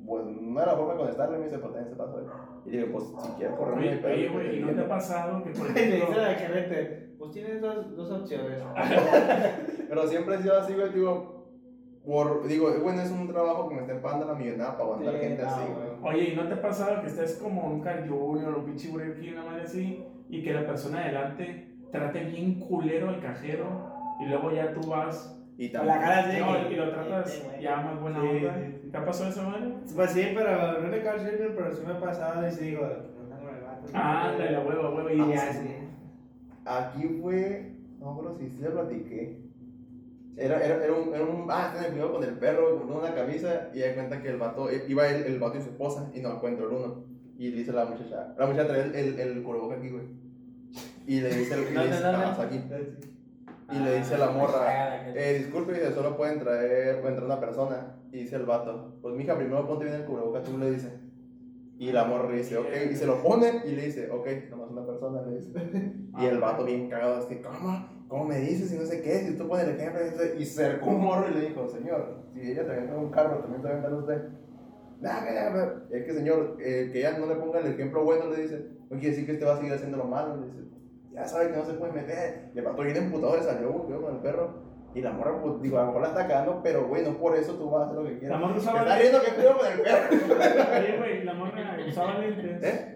pues no era la forma de contestarle, me dice, pues también se pasó. Y digo, pues si quieres correr, Oye, oye, güey, ¿y no te ha pasado que, por le dice la gerente, pues tienes dos, dos opciones. Pero siempre he sido así, güey, digo, por, digo, bueno, es un trabajo que me está empando la millonada para aguantar Sí, gente no, así, güey. Oye, ¿y no te ha pasado que estés como un Carl Junior o un pinche Burger King, una madre así, y que la persona adelante trate bien culero al cajero y luego ya tú vas Y Con la también, cara de- no, y lo tratas güey. ya más buena Sí, onda? sí. ¿Te ha pasado eso, madre? Pues sí, pero no le Carl Jr., pero sí me ha pasado y sí digo, no tengo el vato. Ah, ándale, a huevo, huevo. Y dices, ya, sí. aquí fue, no, pero sí, sí le platiqué. Era, era, era, un, era un, ah, está en el video con el perro, con una camisa, y da cuenta que el vato, eh, iba el, el vato y su esposa, y no encuentro el uno. Y le dice a la muchacha, la muchacha trae el, el, el aquí, güey. Y le dice, ¿Dónde, dice, dónde? "Ah, está aquí. Y le dice a la morra, Ah, eh, disculpe, dice, solo pueden traer, puede entrar una persona. Y dice el vato, pues mija, primero ponte bien el cubreboca, tú le dice. Y la morra le dice, ok, y se lo pone y le dice, ok, nomás una persona le dice. Y el vato bien cagado, así, ¿cómo? ¿Cómo me dices? Y no sé qué, si tú pones el ejemplo. Y se acercó un morro y le dijo, señor, si ella te avienta un carro, también te avienta usted. Nah. Es que, señor, eh, que ella no le ponga el ejemplo bueno, le dice, no quiere decir que este va a seguir haciendo lo malo. Le dice, ya sabe que no se puede meter. Y el vato bien emputado le salió, güey, con el perro. Y la morra, pues, digo, a lo mejor la está cagando, pero, güey, no por eso tú vas a hacer lo que La quieras. morra Me usaba está lentes. viendo que cuido con el perro. Oye, güey, la morra usaba lentes. ¿Eh?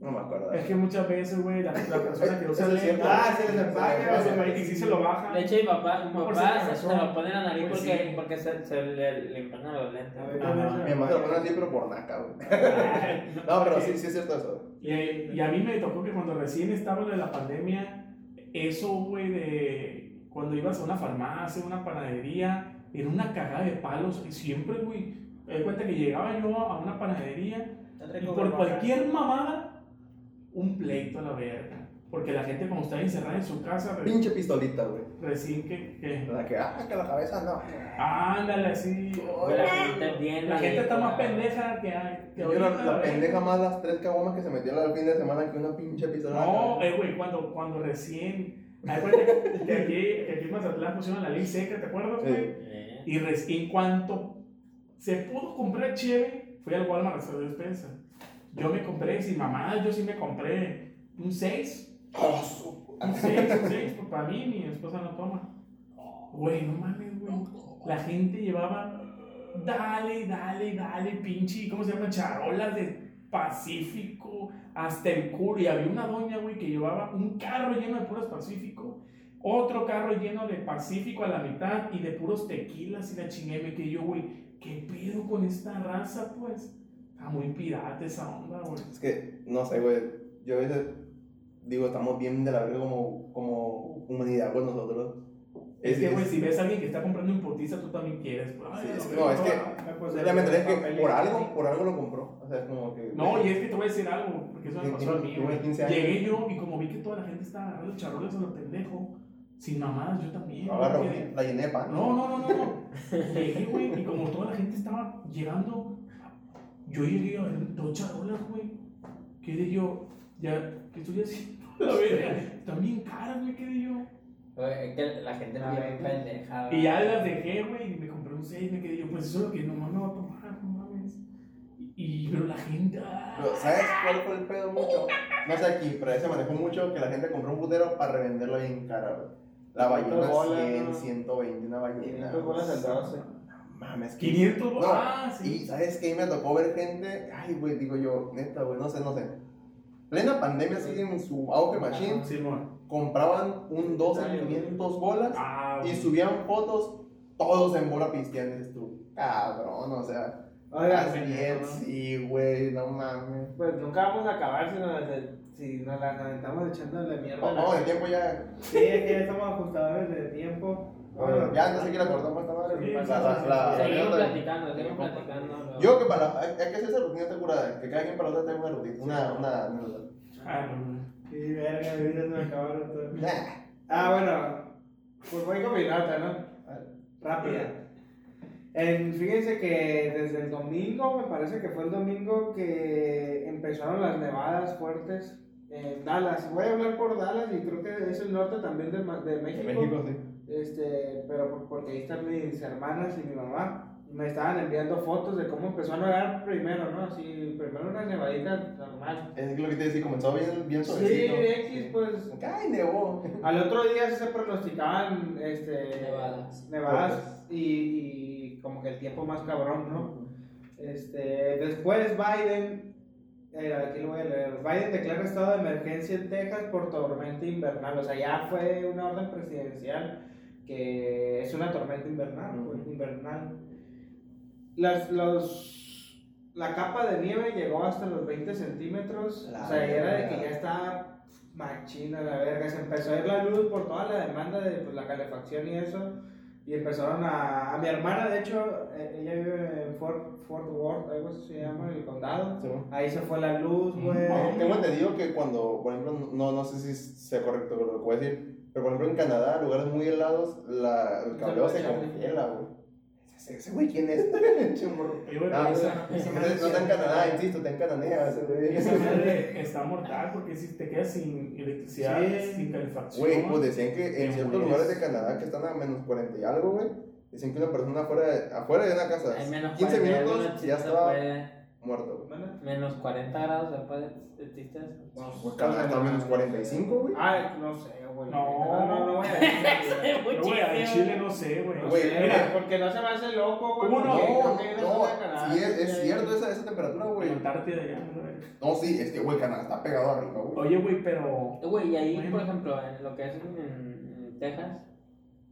No me acuerdo. Es que muchas veces, güey, la, la persona que es lentes. cierto. Ah, se les empaña, y si se lo baja. De hecho, mi papá, mi No papá se, se lo pone en la nariz Pues porque, sí. porque se, se le, le empañan los lentes. A ver, Ajá. ¿dónde Mi mamá se lo pone así, pero por naca, güey. No, pero sí, sí es cierto eso. Y, y a mí me tocó que cuando recién estaba lo de la pandemia, eso, güey, de cuando ibas a una farmacia, una panadería, era una cagada de palos. Y siempre, güey, me doy cuenta que llegaba yo a una panadería y por cualquier mamada, un pleito a la verga. Porque la gente, como está encerrada en su casa, Pinche pistolita, güey. Recién que. que La que, ah, que la cabeza no. ándale así. La gente La gente está más pendeja que, que Yo la, ahorita, la pendeja más las tres caguamas que se metieron al fin de semana que una pinche pistola. No, eh, güey, cuando, cuando recién. Que, aquí, que aquí en Mazatlán pusieron la ley seca, ¿te acuerdas, Sí. güey? Eh, Y recién cuanto se pudo comprar cheve, fui al Walmart a hacer despensa. Yo me compré, sin mamá, yo sí me compré un 6. Oh, su- Un 6, un 6, pues para mí, mi esposa no toma. Güey, no mames, güey. La gente llevaba, dale, dale, dale, pinche, ¿cómo se llama? Charolas de Pacífico hasta el culo. Y había una doña, güey, que llevaba un carro lleno de puros Pacífico, otro carro lleno de Pacífico a la mitad y de puros tequilas y la chingue. Que yo, güey, ¿qué pedo con esta raza, pues? Está muy pirata esa onda, güey. Es que, no sé, güey. Yo a veces digo, estamos bien de la verga como, como humanidad con nosotros. Es que, Es- güey, es- si ves a alguien que está comprando en putiza, tú también quieres. Pues, ay, Sí, es no, que- no, es que- Ah, pues, Ya me enteré el que por algo, por algo lo compró. O sea, es como que. No, y es que te voy a decir algo, porque eso me pasó a mí, güey. 15 años. Llegué yo y como vi que toda la gente estaba agarrando charolas a lo pendejo, sin mamadas, yo también. güey, Agarro, quedé- la llené de pan. No, no, no, no, no. Llegué, güey, y como toda la gente estaba llegando, yo llegué a ver dos charolas, güey. Quedé yo, ya, ¿qué estoy haciendo? La verga, están bien caras, güey, quedé yo. Es que la gente Ah, es bien pendeja. Y ya las dejé, güey, y me compré un 6, me quedé yo, pues eso es lo que nomás me va a tomar, no mames. Y, y- pero la gente, ah, Pero, ¿sabes cuál fue el pedo mucho? No sé aquí, pero ahí se manejó mucho que la gente compró un putero para revenderlo bien cara, güey. La ballena bolas, 100, ¿no? 120, una ballena. 500 bolas al 12. No mames, que 500, No, ah, Y sí. sabes que ahí me tocó ver gente, ay, güey, digo yo, neta, güey, no sé, no sé. Plena pandemia sigue en su auge machine. Compraban un 12 500 bolas Ah, y subían fotos todos en bola pisteando. Dices tú, cabrón, o sea, Oiga, bien, sí, güey, no mames. pues nunca vamos a acabar si nos, si nos la aventamos echándole mierda. a la Vamos de gente. tiempo ya. Sí, es que ya estamos ajustadores de tiempo. Bueno, ya no sé qué la cortamos esta madre. Sí, La- sí, la- sí, sí. la- Seguimos la- platicando, seguimos platicando. Yo que para, hay, hay que hacer esa rutina está curada, que cada quien para la otra tenga una rutina, una, una anécdota. Ah, no. Sí, verga, mi vida se me acabaron. Nah. Ah, bueno, pues voy con mi nota, ¿no? Rápida. En, fíjense que desde el domingo, me parece que fue el domingo que empezaron las nevadas fuertes en Dallas. Voy a hablar por Dallas y creo que es el norte también de, de México. En México, sí. Este, pero por- porque ahí están mis hermanas y mi mamá. Me estaban enviando fotos de cómo empezó a nevar primero, ¿no? Así, primero una nevadita normal. Es lo que te decía, comenzó bien, bien Sí, suavecito. X, pues. Ay, nevó. Al otro día se pronosticaban este, Nevadas. nevadas y, y como que el tiempo más cabrón, ¿no? Este, después Biden, eh, aquí lo voy a leer, Biden declara estado de emergencia en Texas por tormenta invernal, o sea, ya fue una orden presidencial que es una tormenta invernal, pues, invernal. Las, los, la capa de nieve llegó hasta los 20 centímetros, La o sea, era de que ya estaba machina la verga, se empezó a ir la luz por toda la demanda de pues, la calefacción y eso, y empezaron a, a mi hermana, de hecho, eh, ella vive en Fort, Fort Worth, algo así se llama, el condado, Sí, bueno. ahí se fue la luz, güey. No, Tengo entendido que cuando, por ejemplo, no, no sé si sea correcto lo que voy a decir, pero por ejemplo en Canadá, lugares muy helados, la, el cableado se congela, güey. Ese güey, ¿quién es? Ah, esa, esa- No está en Canadá, insisto, está en Cananea ese güey. esa madre está mortal porque si te quedas sin electricidad, Sí. sin calefacción. Güey, pues decían que en ciertos mueres. lugares de Canadá que están a menos 40 y algo, güey, dicen que una persona afuera de, afuera de una casa, Hay menos 15 40, minutos, ya estaba puede- muerto, güey. Menos 40 grados después de tristeza. Pues Canadá está a menos 45, güey. Ah, no sé, güey. No. no, no, no voy a decir. Güey, al Chile no sé, güey. No Güey, sé, mira. porque no se me hace loco, güey. No, no, Canadá sí, es, cierto esa, esa temperatura, güey. Güey, Antártida ya, no sé. No, sí, es que, güey, Canadá está pegado arriba, güey. Oye, güey, pero. Güey, y ahí, Bueno. por ejemplo, en lo que es en, en Texas,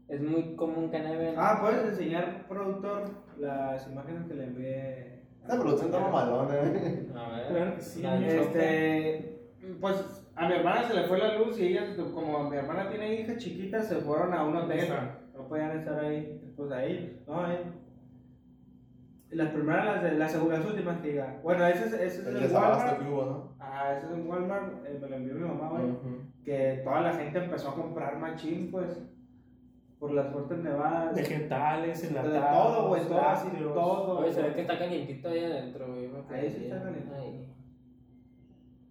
es muy común que neve. en- Ah, puedes enseñar, productor, las imágenes que le envié. Esta producción está mamalona, eh. A ver. Sí, güey. Este, pues a mi hermana se le fue la luz y ella, como mi hermana tiene hijas chiquitas, se fueron a un hotel. No podían estar ahí. Pues ahí, no, ahí. Las primeras, las, de, las, segundas, últimas que diga. Bueno, ese es, ese es El el Walmart. que hubo, ¿no? Ah, ese es en Walmart, eh, me lo envió mi mamá, güey. Que toda la gente empezó a comprar machín, pues, por las fuertes nevadas. Vegetales, De enlatados. todo, güey, todo así, todo. Oye, se ve que está calientito ahí adentro, güey. me Ahí sí está caliente.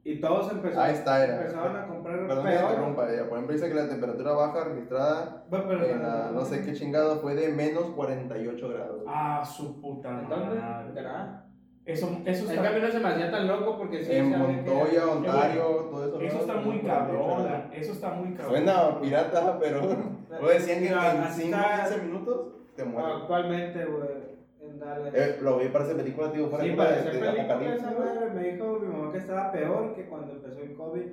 Y todos empezaron, Ahí está, era. empezaron a comprar Perdón que peor. interrumpa, ella. Por ejemplo, dice que la temperatura baja registrada Bueno, pero- en la no sé qué chingado fue de menos 48 grados. Ah, su puta madre. ¿En Canadá? Eso, eso El está. cambio no se me hacía tan loco porque sí. en sabía que- Montoya, Ontario, todo eso. Eso está muy 48 cabrón. Eso está muy cabrón. Suena pirata, pero lo decían que en así 5 está- 15 minutos te mueres. Actualmente, güey, Dallas. Eh, lo vi, parece película, tío, fuera Sí, de, para de, de película esa madre me dijo mi mamá que estaba peor que cuando empezó el COVID,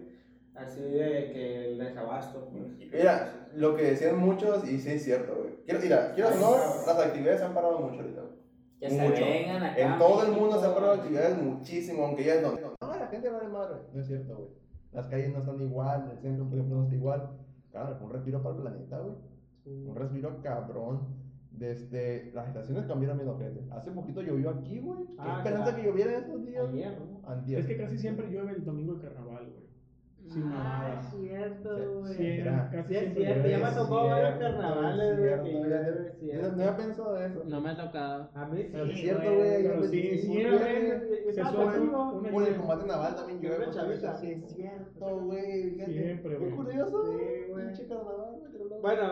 así de que el desabasto. Pues. Mira, lo que decían muchos, y sí es cierto, güey. Quiero, mira, quiero no, las actividades se han parado mucho ahorita, güey. Que se Mucho. vengan acá. En todo el mundo se han parado actividades muchísimo, aunque ya no. No, la gente vale madre. No es cierto, güey. Las calles no están igual, el centro, por ejemplo, no está igual. Claro, fue un respiro para el planeta, güey. Un respiro cabrón. Desde las estaciones cambiaron bien ojete. Hace poquito llovió aquí, güey. ¿Qué Ah, esperanza claro. que lloviera estos días? Ayer, ¿no? Antier. Es que casi siempre llueve el domingo de carnaval, güey. Sin Ah, es cierto, Sí, güey. Sí, casi Sí, es siempre cierto, ya me Es tocó varios carnavales, es güey, cierto. No había pensado de eso. No me ha tocado. A mí sí, Pero sí es cierto, güey, pero yo sí, me- sí, Se suena Por el combate naval también llueve. chavita. Sí, es cierto, güey. Siempre, Qué güey. curioso. Sí, güey. Pinche carnaval, Bueno,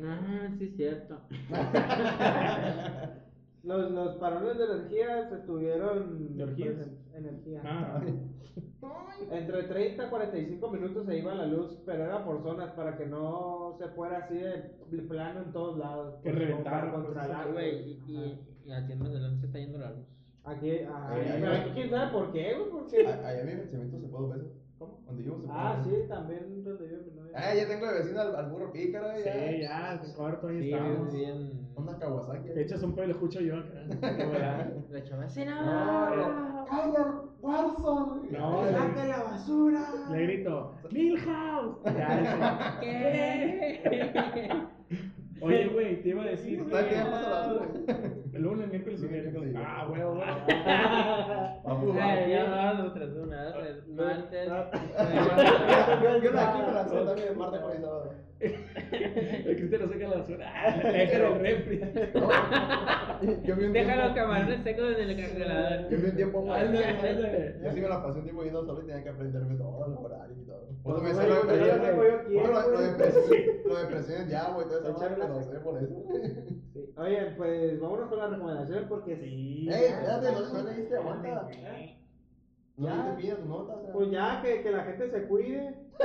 Ajá, sí, es cierto. los, los parones de energía se estuvieron. ¿De orgías? pues, en- energía. Ah, Entre 30 y 45 minutos se iba la luz, pero era por zonas para que no se fuera así de plano en todos lados. Que pues, para pues, controlar, Ah, güey, y, y, y aquí en Mazatlán se está yendo la luz. Aquí, ah, Eh, pero aquí quién sabe por qué, güey, porque. A- Allá mi vencimiento se puede veces. ¿Cómo? Donde yo se puede Ah, sí, también donde mi novia. Ah, ya tengo de vecino al, al burro pícaro. sí, ya, de corto, ahí Sí, estamos. bien. Una Kawasaki. Te echas un pelo, lo escucho yo acá. La chava, sí, no. No, ¡Calla, Warzone! No, ¡Saca la basura! Le grito, Milhouse. ¿Qué? Oye, güey, te iba a decir. Está que ya pasa la basura. El lunes, miércoles y viernes. Ah, huevo, huevo. Vamos, ya vamos. tras una, tras- martes. Yo la aquí me la sé también de martes por sábado. El Cristiano saca la basura. Déjalo el refri. Yo vi un Deja los camarones secos en el congelador. Yo vi un tiempo muy. Yo sí me la pasé un tiempo yendo solo y tenía que aprenderme todos los horarios y todo. Por Pues, lo presión, lo de lo de presión de agua y todo eso, lo sé por eso. Oye, pues vámonos con las recomendaciones porque Sí. Ey, espérate, no, no leíste, aguanta. ¿Eh? No Ya. tu nota, o sea. Pues ya, que, que la gente se cuide.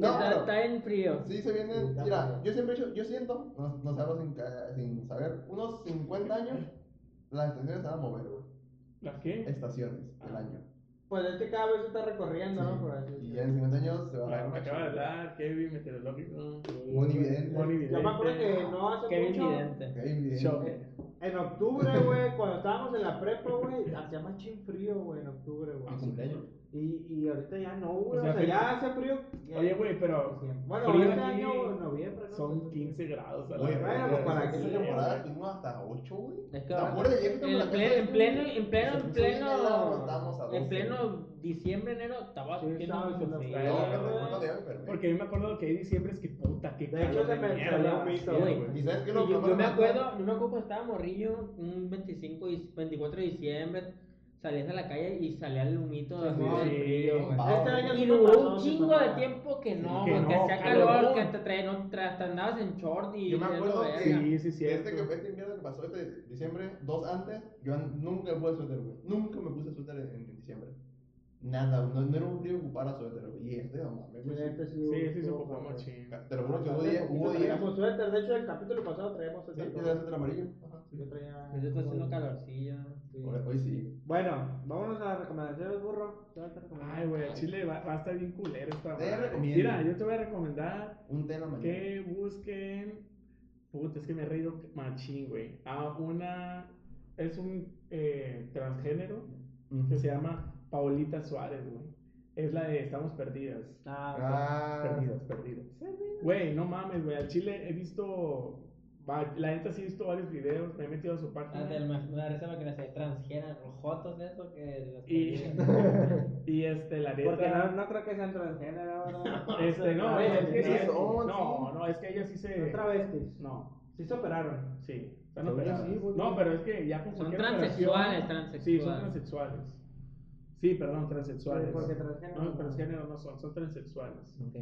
No, Está, pero- está en frío. Sí, se vienen. Mira, yo siempre he hecho, yo siento, no, no sé, hablo sin, sin saber, unos 50 años, las estaciones se van a mover, güey. ¿Las qué? Estaciones del año. Pues es que cada vez se está recorriendo, ¿no? Por así Y ya en 50 años se va a Claro, dar me más acaba de hablar, Kevin, meteorológico. Monividente. Yo me acuerdo que no hace Qué mucho. evidente. Qué evidente. Show. En octubre, güey, cuando estábamos en la prepa, güey, hacía más chin frío, güey, en octubre, güey. Y, y ahorita ya no, güey. O O sea, sea, fue- ya hace frío. ya- Oye, güey, pero. Bueno, frío este año, en noviembre, ¿no? Son 15 grados. a la Oye, bueno, pues, para qué, temporada tuvimos hasta 8, güey. Es que ¿Te acuerdas? Ayer En, la pleno, en pleno, en pleno, en pleno, en 12. pleno diciembre, enero, estaba Sí, haciendo estaba mucho frío. No, enfermé. Porque yo me acuerdo que hay diciembre es que puta, qué De hecho, calor se me mierda, salió sí, güey. ¿Y sabes qué lo yo, que yo me acuerdo, yo me acuerdo cuando estaba morrillo, un 25 y 24 de diciembre, salías a la calle y salía el humito Sí, sí. güey. Ah, Este año Y sí duró un sí chingo de tiempo que no, que güey, que no, hacía calor. calor, que te traían, no, hasta andabas en short y Yo me acuerdo que-. Sí, sí, sí. Este, que, este invierno que pasó, este diciembre, dos antes, yo nunca me puse suéter, güey. Nunca me puse suéter en, en diciembre. Nada, no, no era un frío que ocupara suéter, güey. Y este, no mames, Sí, este sí, Sí, sí, se ocupó machín. Te lo juro que hubo Hace días, hubo días. traíamos suéter, de hecho el capítulo pasado traíamos Sí, suéter. tiene el suéter amarillo. Ajá, sí. Yo traía. Ahorita está haciendo calorcillo. Hoy, hoy sí. Bueno, vámonos a las recomendaciones, burro. ¿Qué vas a recomendar? Ay, güey, a Chile va, va a estar bien culero esta Te madre. recomiendo. Mira, yo te voy a recomendar Un mañana. que busquen. Puta, es que me he reído machín, güey. A una. Es un eh, transgénero que se llama Paulita Suárez, güey. Es la de Estamos Perdidas. Ah, Ah, Perdidas, perdidas. Güey, no mames, güey. Al Chile he visto. Va- La neta sí he visto varios videos. Me he metido a su Ah, página. del más- la risa que hacía transgénero, jotos eso que los Y, y este, la neta. Porque no, no creo que sean transgénero, ¿verdad? Este, no, Ay, es que sí, son, No, no, es que ella sí se. Son travestis. No, Sí se operaron. sí. Están operadas. sí. No, pero es que ya con Son transexuales, transexuales. Sí, son transexuales. Sí, perdón, transexuales. Sí, porque transgénero No, no. transgénero no son, son transexuales. Ok.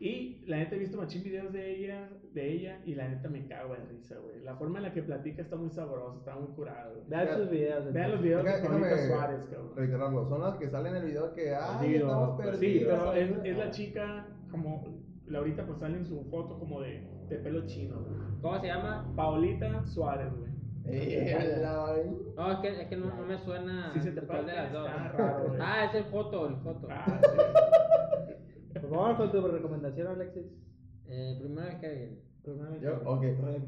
Y la neta he visto machín videos de ella, de ella y la neta me cago de risa, güey. La forma en la que platica está muy sabrosa, está muy curada, güey. Vean sus videos. Vean los videos de déjame Suárez, cabrón. Reiterarlo, son las que salen en el video que, Digo, estamos perdidos. sí, pero es, la chica como, Laurita pues sale en su foto como de, de pelo chino, güey. ¿Cómo se llama? Paulita Suárez, güey. No, es que, es que no, no me suena. Sí se te cuál de pasa, las dos. raro, güey. Ah, es el foto, el foto. Ah, sí. Por favor, con tu recomendación, Alexis. Eh, primero que. Yo, ok.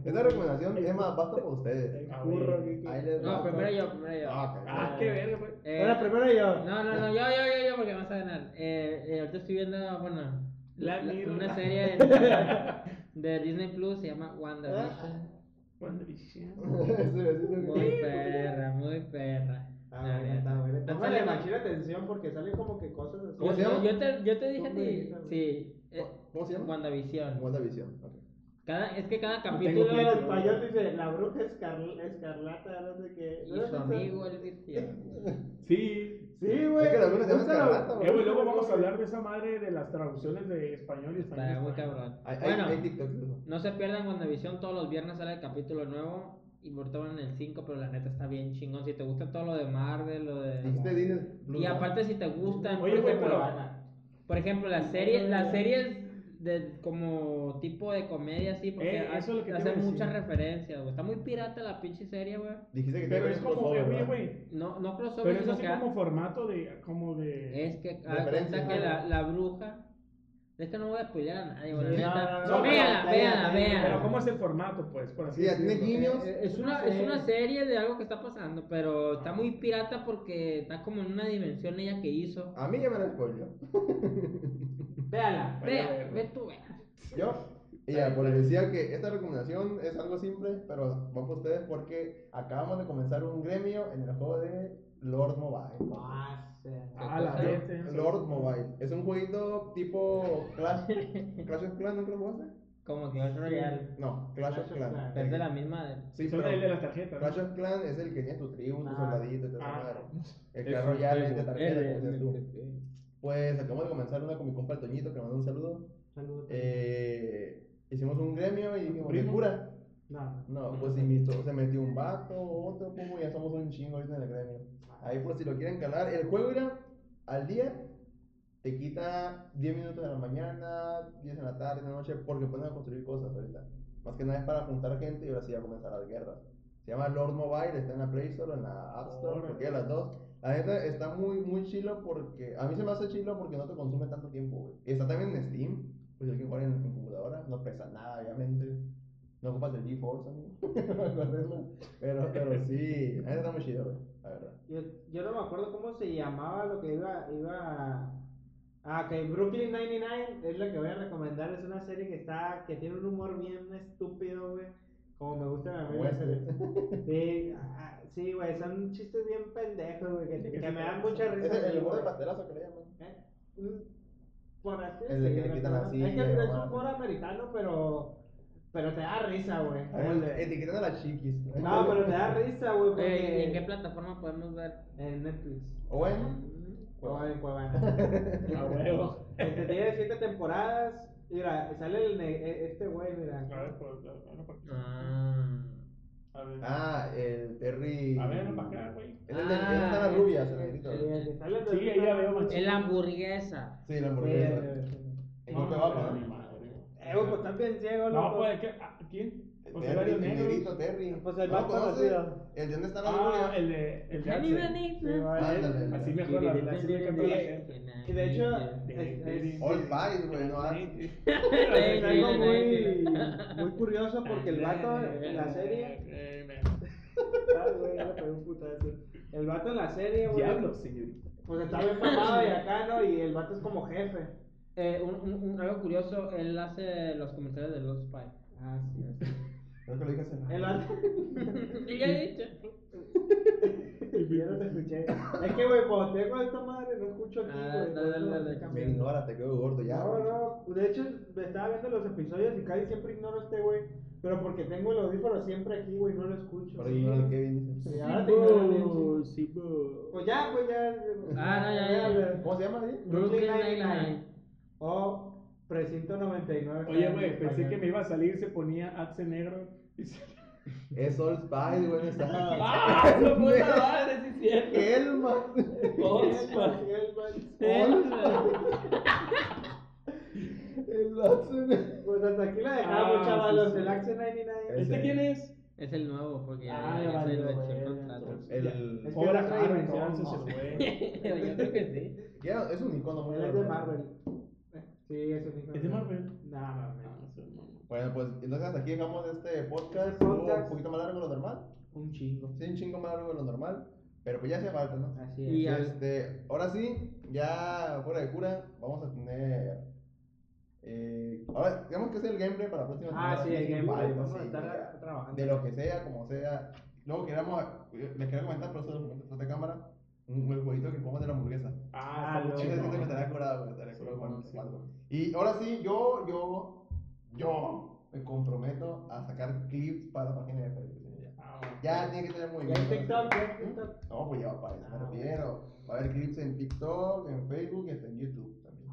Esta recomendación es más, basta para ustedes. Ah. Ahí les No, primero yo, primero yo. Ah. Ah, qué verga, güey. Eh, Bueno, primero yo. No, no, no, yo, yo, yo, yo, porque vas a ganar. Eh, eh, ahorita estoy viendo, bueno, La- una serie de, de Disney Plus se llama WandaVision. WandaVision. Muy perra, muy perra. Ah, está Póngale sale- machina atención porque salen como que cosas así. ¿Cómo yo, se llama? yo te, yo te dije a ti, sí. eh, ¿Cómo se llama? WandaVision. WandaVision. ok. Cada, es que cada Tengo capítulo que en español dice la bruja escarl- escarlata, no sé qué. y su amigo el virgen. Sí. Sí, güey. Es que la bruja se llama escarlata, güey. Eh, güey, luego vamos a hablar de esa madre de las traducciones de español y español. Está muy cabrón. Hay, hay, Bueno, hay de eso. no se pierdan WandaVision, todos los viernes sale el capítulo nuevo. Van en el 5, pero la neta está bien chingón. Si te gusta todo lo de Marvel, lo de. Dijiste Disney Plus, Y aparte si te gustan, Oye, por güey, ejemplo, pero- por ejemplo, las series, las series de como tipo de comedia así, porque Eh, eso es lo que te hace a muchas referencias, güey. Está muy pirata la pinche serie, güey. Dijiste que Pero es como, oye, güey. No, no crossover, Pero es así como formato de. Como de. es que Referencias, cuenta que la, la bruja. Es que no voy a spoilear a nadie, neta. no, véanla, véanla, véanla. Pero, ¿cómo es el formato, pues? Por así tiene decirlo? guiños. Eh, Es una, es una serie de algo que está pasando, pero está muy pirata porque está como en una dimensión ella que hizo. A mí ya me la spoiló. Véala. Vaya, Vea, vea. ve tú, vea. Yo, y ya, pues les decía que esta recomendación es algo simple, pero va para ustedes porque acabamos de comenzar un gremio en el juego de Lord Mobile. Ah, la cosa? vete. Lord Mobile. Es un jueguito tipo Clash, Clash of Clans, ¿nunca lo jugaste? Como Clash Royale. No, Clash, Clash of Clans. Clans. Es de la misma. de- Sí, pero el de las tarjetas. Clash ¿no? of Clans es el que tiene tu tribu, tu Ah. soldadito Ah, madre. El Clash Royale es de tribu. tarjeta, como decías tú. eh, Pues acabamos de comenzar una con mi compa el Toñito, que me mandó un saludo. Saludos. Eh, hicimos un gremio y dijimos, ¿de Primo. cura? No. No, pues invitó, se metió un vato, otro, como ya somos un chingo ahorita en el gremio. Ahí por si lo quieren calar, el juego era al día, te quita 10 minutos de la mañana, 10 en la tarde, en la noche, porque a construir cosas ahorita. Más que nada es para juntar gente y ahora sí va a comenzar las guerras. Se llama Lord Mobile, está en la Play Store, en la App Store, Órale. porque las dos. La neta está muy, muy chilo porque, a mí se me hace chilo porque no te consume tanto tiempo, güey. Está también en Steam, pues si alguien juega en, en computadora, no pesa nada, obviamente. No ocupas el GeForce, amigo. pero, pero sí, neta está muy chido, güey, la verdad. Yo, yo no me acuerdo cómo se llamaba lo que iba, iba Ah, ok, Brooklyn 99 es la que voy a recomendar, es una serie que está, que tiene un humor bien estúpido, güey, como me gusta a mí. Sí, ah, sí, güey, son chistes bien pendejos, güey, que, ¿De qué que me dan mucha Es risa. el, el humor de pastelazo que le llaman. ¿Eh? Mm, Por así El de que le quitan silla, Es que es mamá. humor americano, pero, pero te da risa, güey. El de etiquetando a las chiquis. No, pero te da risa, güey, Eh, ¿y porque... ¿En qué plataforma podemos ver? En Netflix. O bueno, O en Cuevana. A huevo. Este tiene siete temporadas. Mira, sale el ne- e- este güey, mira. A ver, pues, a ver, pues, Ah. a ver. ah, el Terry. A ver, para acá, güey. Es el de Ah, las rubias, el negrito. Sí, ahí ya veo, machín. Es la hamburguesa. Sí, la Sí, hamburguesa. En madre. Eh, pues están bien ciegos, No, pues, ¿qué? Ah, ¿quién? Pues Terry, el negrito Terry. Pues el ¿No más conocido. El de dónde están las Ah, el de. El de Axel. Así mejor la la- así me canta la gente. Y de hecho, De- es, de- es- All Spice, güey, no hay. es algo muy, muy curioso porque el vato en la serie. Ah, güey, ya le pegué un putazo. El vato en la serie, güey. Diablo, señorita. Pues está bien mamado y acá, ¿no? Y el vato es como jefe. Eh, un, un- un- algo curioso, él hace los comerciales de Los Spy. Ah, sí. Creo que lo dije hace El vato. ¿Qué ya he dicho? Ya no te escuché. Es que, güey, cuando tengo esta madre, no escucho aquí, Ah, güey. dale, dale, dale. estoy Me cambiando. ignora, te quedo gordo ya. No, güey. no, de hecho me estaba viendo los episodios y casi siempre ignoro a este güey. Pero porque tengo el audífono siempre aquí, güey, no lo escucho. Por ignora el Kevin. Sí, ahora te ignoro bien, sí. sí, bo. Pues ya, pues ya. Ah, no, ya, ya. ¿Cómo se llama, ahí? Brooklyn Brooklyn Nine-Nine. O Precinto 99. Oye, güey, en pensé que me iba a salir, se ponía Axe negro. y se- Es All Spice, güey, está. ¡Ah! ¡No puta madre, sí es cierto! Elma. Elman, Elman. El Axe. Pues hasta aquí la dejamos, Ah, chavalos. sí, sí. El Axe 99. ¿Este quién es? Es el nuevo, porque ya, Ah, ya el contrato. El. Es que no. el güey. Yo creo que sí. Ya, es un icono muy Él es de. Marvel. Sí, es un hijo. ¿Es de Marvel? No, mames. Ah, sí, no. Bueno, pues entonces hasta aquí dejamos este podcast. Este podcast. Un poquito más largo de lo normal. Un chingo. Sí, un chingo más largo de lo normal. Pero pues ya hacía falta, ¿no? Así Y es. al- Este, ahora sí, ya fuera de cura, vamos a tener Ahora, digamos que es el gameplay para la próxima Ah, semana. sí, el gameplay. Vale, Vamos sí, a estar ya. trabajando. De lo que sea, como sea. Luego queríamos, les quería comentar, por eso de cámara, un, el jueguito que jugamos de la hamburguesa. Ah, Ah, lo- Ese siento que estaría curado, güey, estaría curado Sí, sí. Y ahora sí, yo, yo, yo me comprometo a sacar clips para la página de Facebook. Ya, Ah, ya tiene que tener Ya movimiento. en TikTok, ya TikTok. No, pues ya para eso me Ah, refiero. Va a haber clips en TikTok, en Facebook y hasta en YouTube también.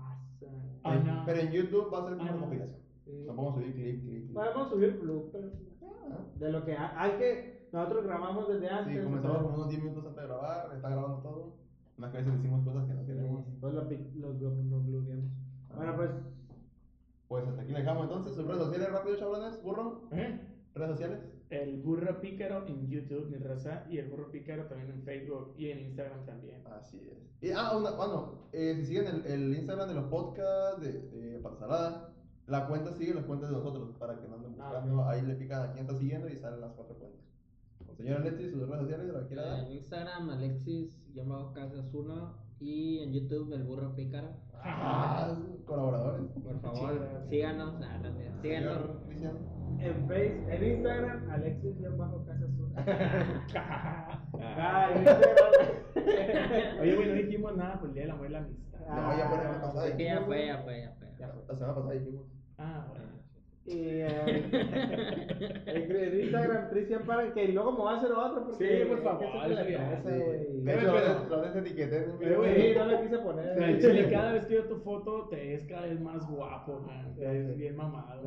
Ah, no. Pero en YouTube va a ser como Ah, no. recopilación. Sí. No podemos subir clip, clip, clip. Podemos subir bloopers. Ah, De lo que hay, que. Nosotros grabamos desde antes. Sí, comenzamos como unos 10 minutos antes de grabar, está grabando todo. Unas veces decimos cosas que no queremos. Pues los, los, los, los. Ah. Bueno, pues. Pues hasta aquí le dejamos entonces. Sus redes sociales rápido, chavalones. Burro. ¿Eh? Redes sociales. El burro pícaro en YouTube, mi raza, y el burro pícaro también en Facebook y en Instagram también. Así es. Y, ah, una, bueno, eh, si siguen el, el Instagram de los podcasts de, de Pata Salada, la cuenta sigue las cuentas de nosotros para que no anden Ah, buscando. Ahí le pican a quién está siguiendo y salen las cuatro cuentas. Señor Alexis, sus redes sociales, ¿la quiere dar? En Instagram, Alexis-Casas1 y en YouTube, El Burro Pícaro. Ah, colaboradores. Por favor, síganos. nah, no, no, síganos. En Face, en Instagram, Alexis bajo casa azul. Ah, Ah, Instagram. Oye, güey, no dijimos nada por el día del amor y la amistad. No, ya fue la semana pasada. Es que ya fue, ya fue, ya fue. Ya fue. La semana pasada dijimos. Ah, bueno. Y eh, en, en Instagram, Cristian para que luego me va a hacer otro. Porque Sí, por favor, te sí, la. De hecho, güey, Sí, no le quise poner. el chile, cada vez que veo tu foto te ves cada vez más guapo, man. Te ves bien mamado.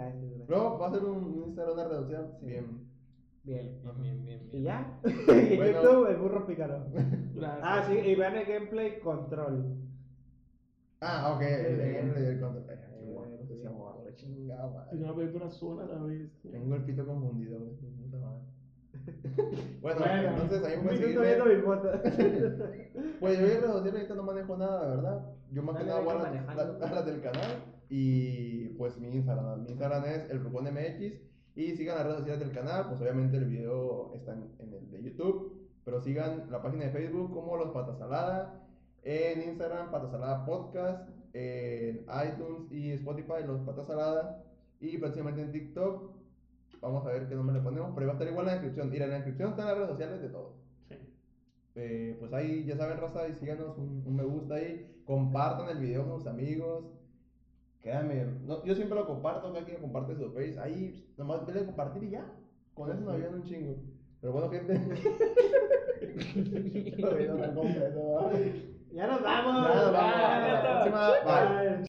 Luego va a ser un Instagram, una red social. Bien. Bien. Bien, bien, bien, bien. ¿Y ya? y. YouTube, el burro pícaro. Gracias. Ah, sí, y vean el gameplay control. Ah, ok. El gameplay del control. Qué Eh, bueno, la chingada, madre. No veo corazón a la vez. Tengo el pito confundido, güey. Puta madre. bueno, Bueno, entonces ahí minuto viendo seguirme. mi foto. Pues yo en redes sociales ahorita no manejo nada, ¿verdad? Yo más que nada voy a las, del canal y pues mi Instagram. Mi Instagram es el MX y sigan las redes sociales del canal. Pues obviamente el video está en, en el de YouTube, pero sigan la página de Facebook como Los Patasalada, en Instagram Patasalada Podcast, en iTunes y Spotify Los Patasalada y próximamente en TikTok. Vamos a ver qué nombre le ponemos, pero va a estar igual en la descripción. Mira, en la descripción están las redes sociales de todos. Sí. Eh, pues ahí ya saben, raza, y síganos un, un me gusta ahí, compartan el video con sus amigos. Créanme, no, yo siempre lo comparto, cada quien comparte su face, ahí nomás denle a compartir y ya. Con eso nos ayudan un chingo. Pero bueno, gente. Ya nos vamos. Ya nos vamos.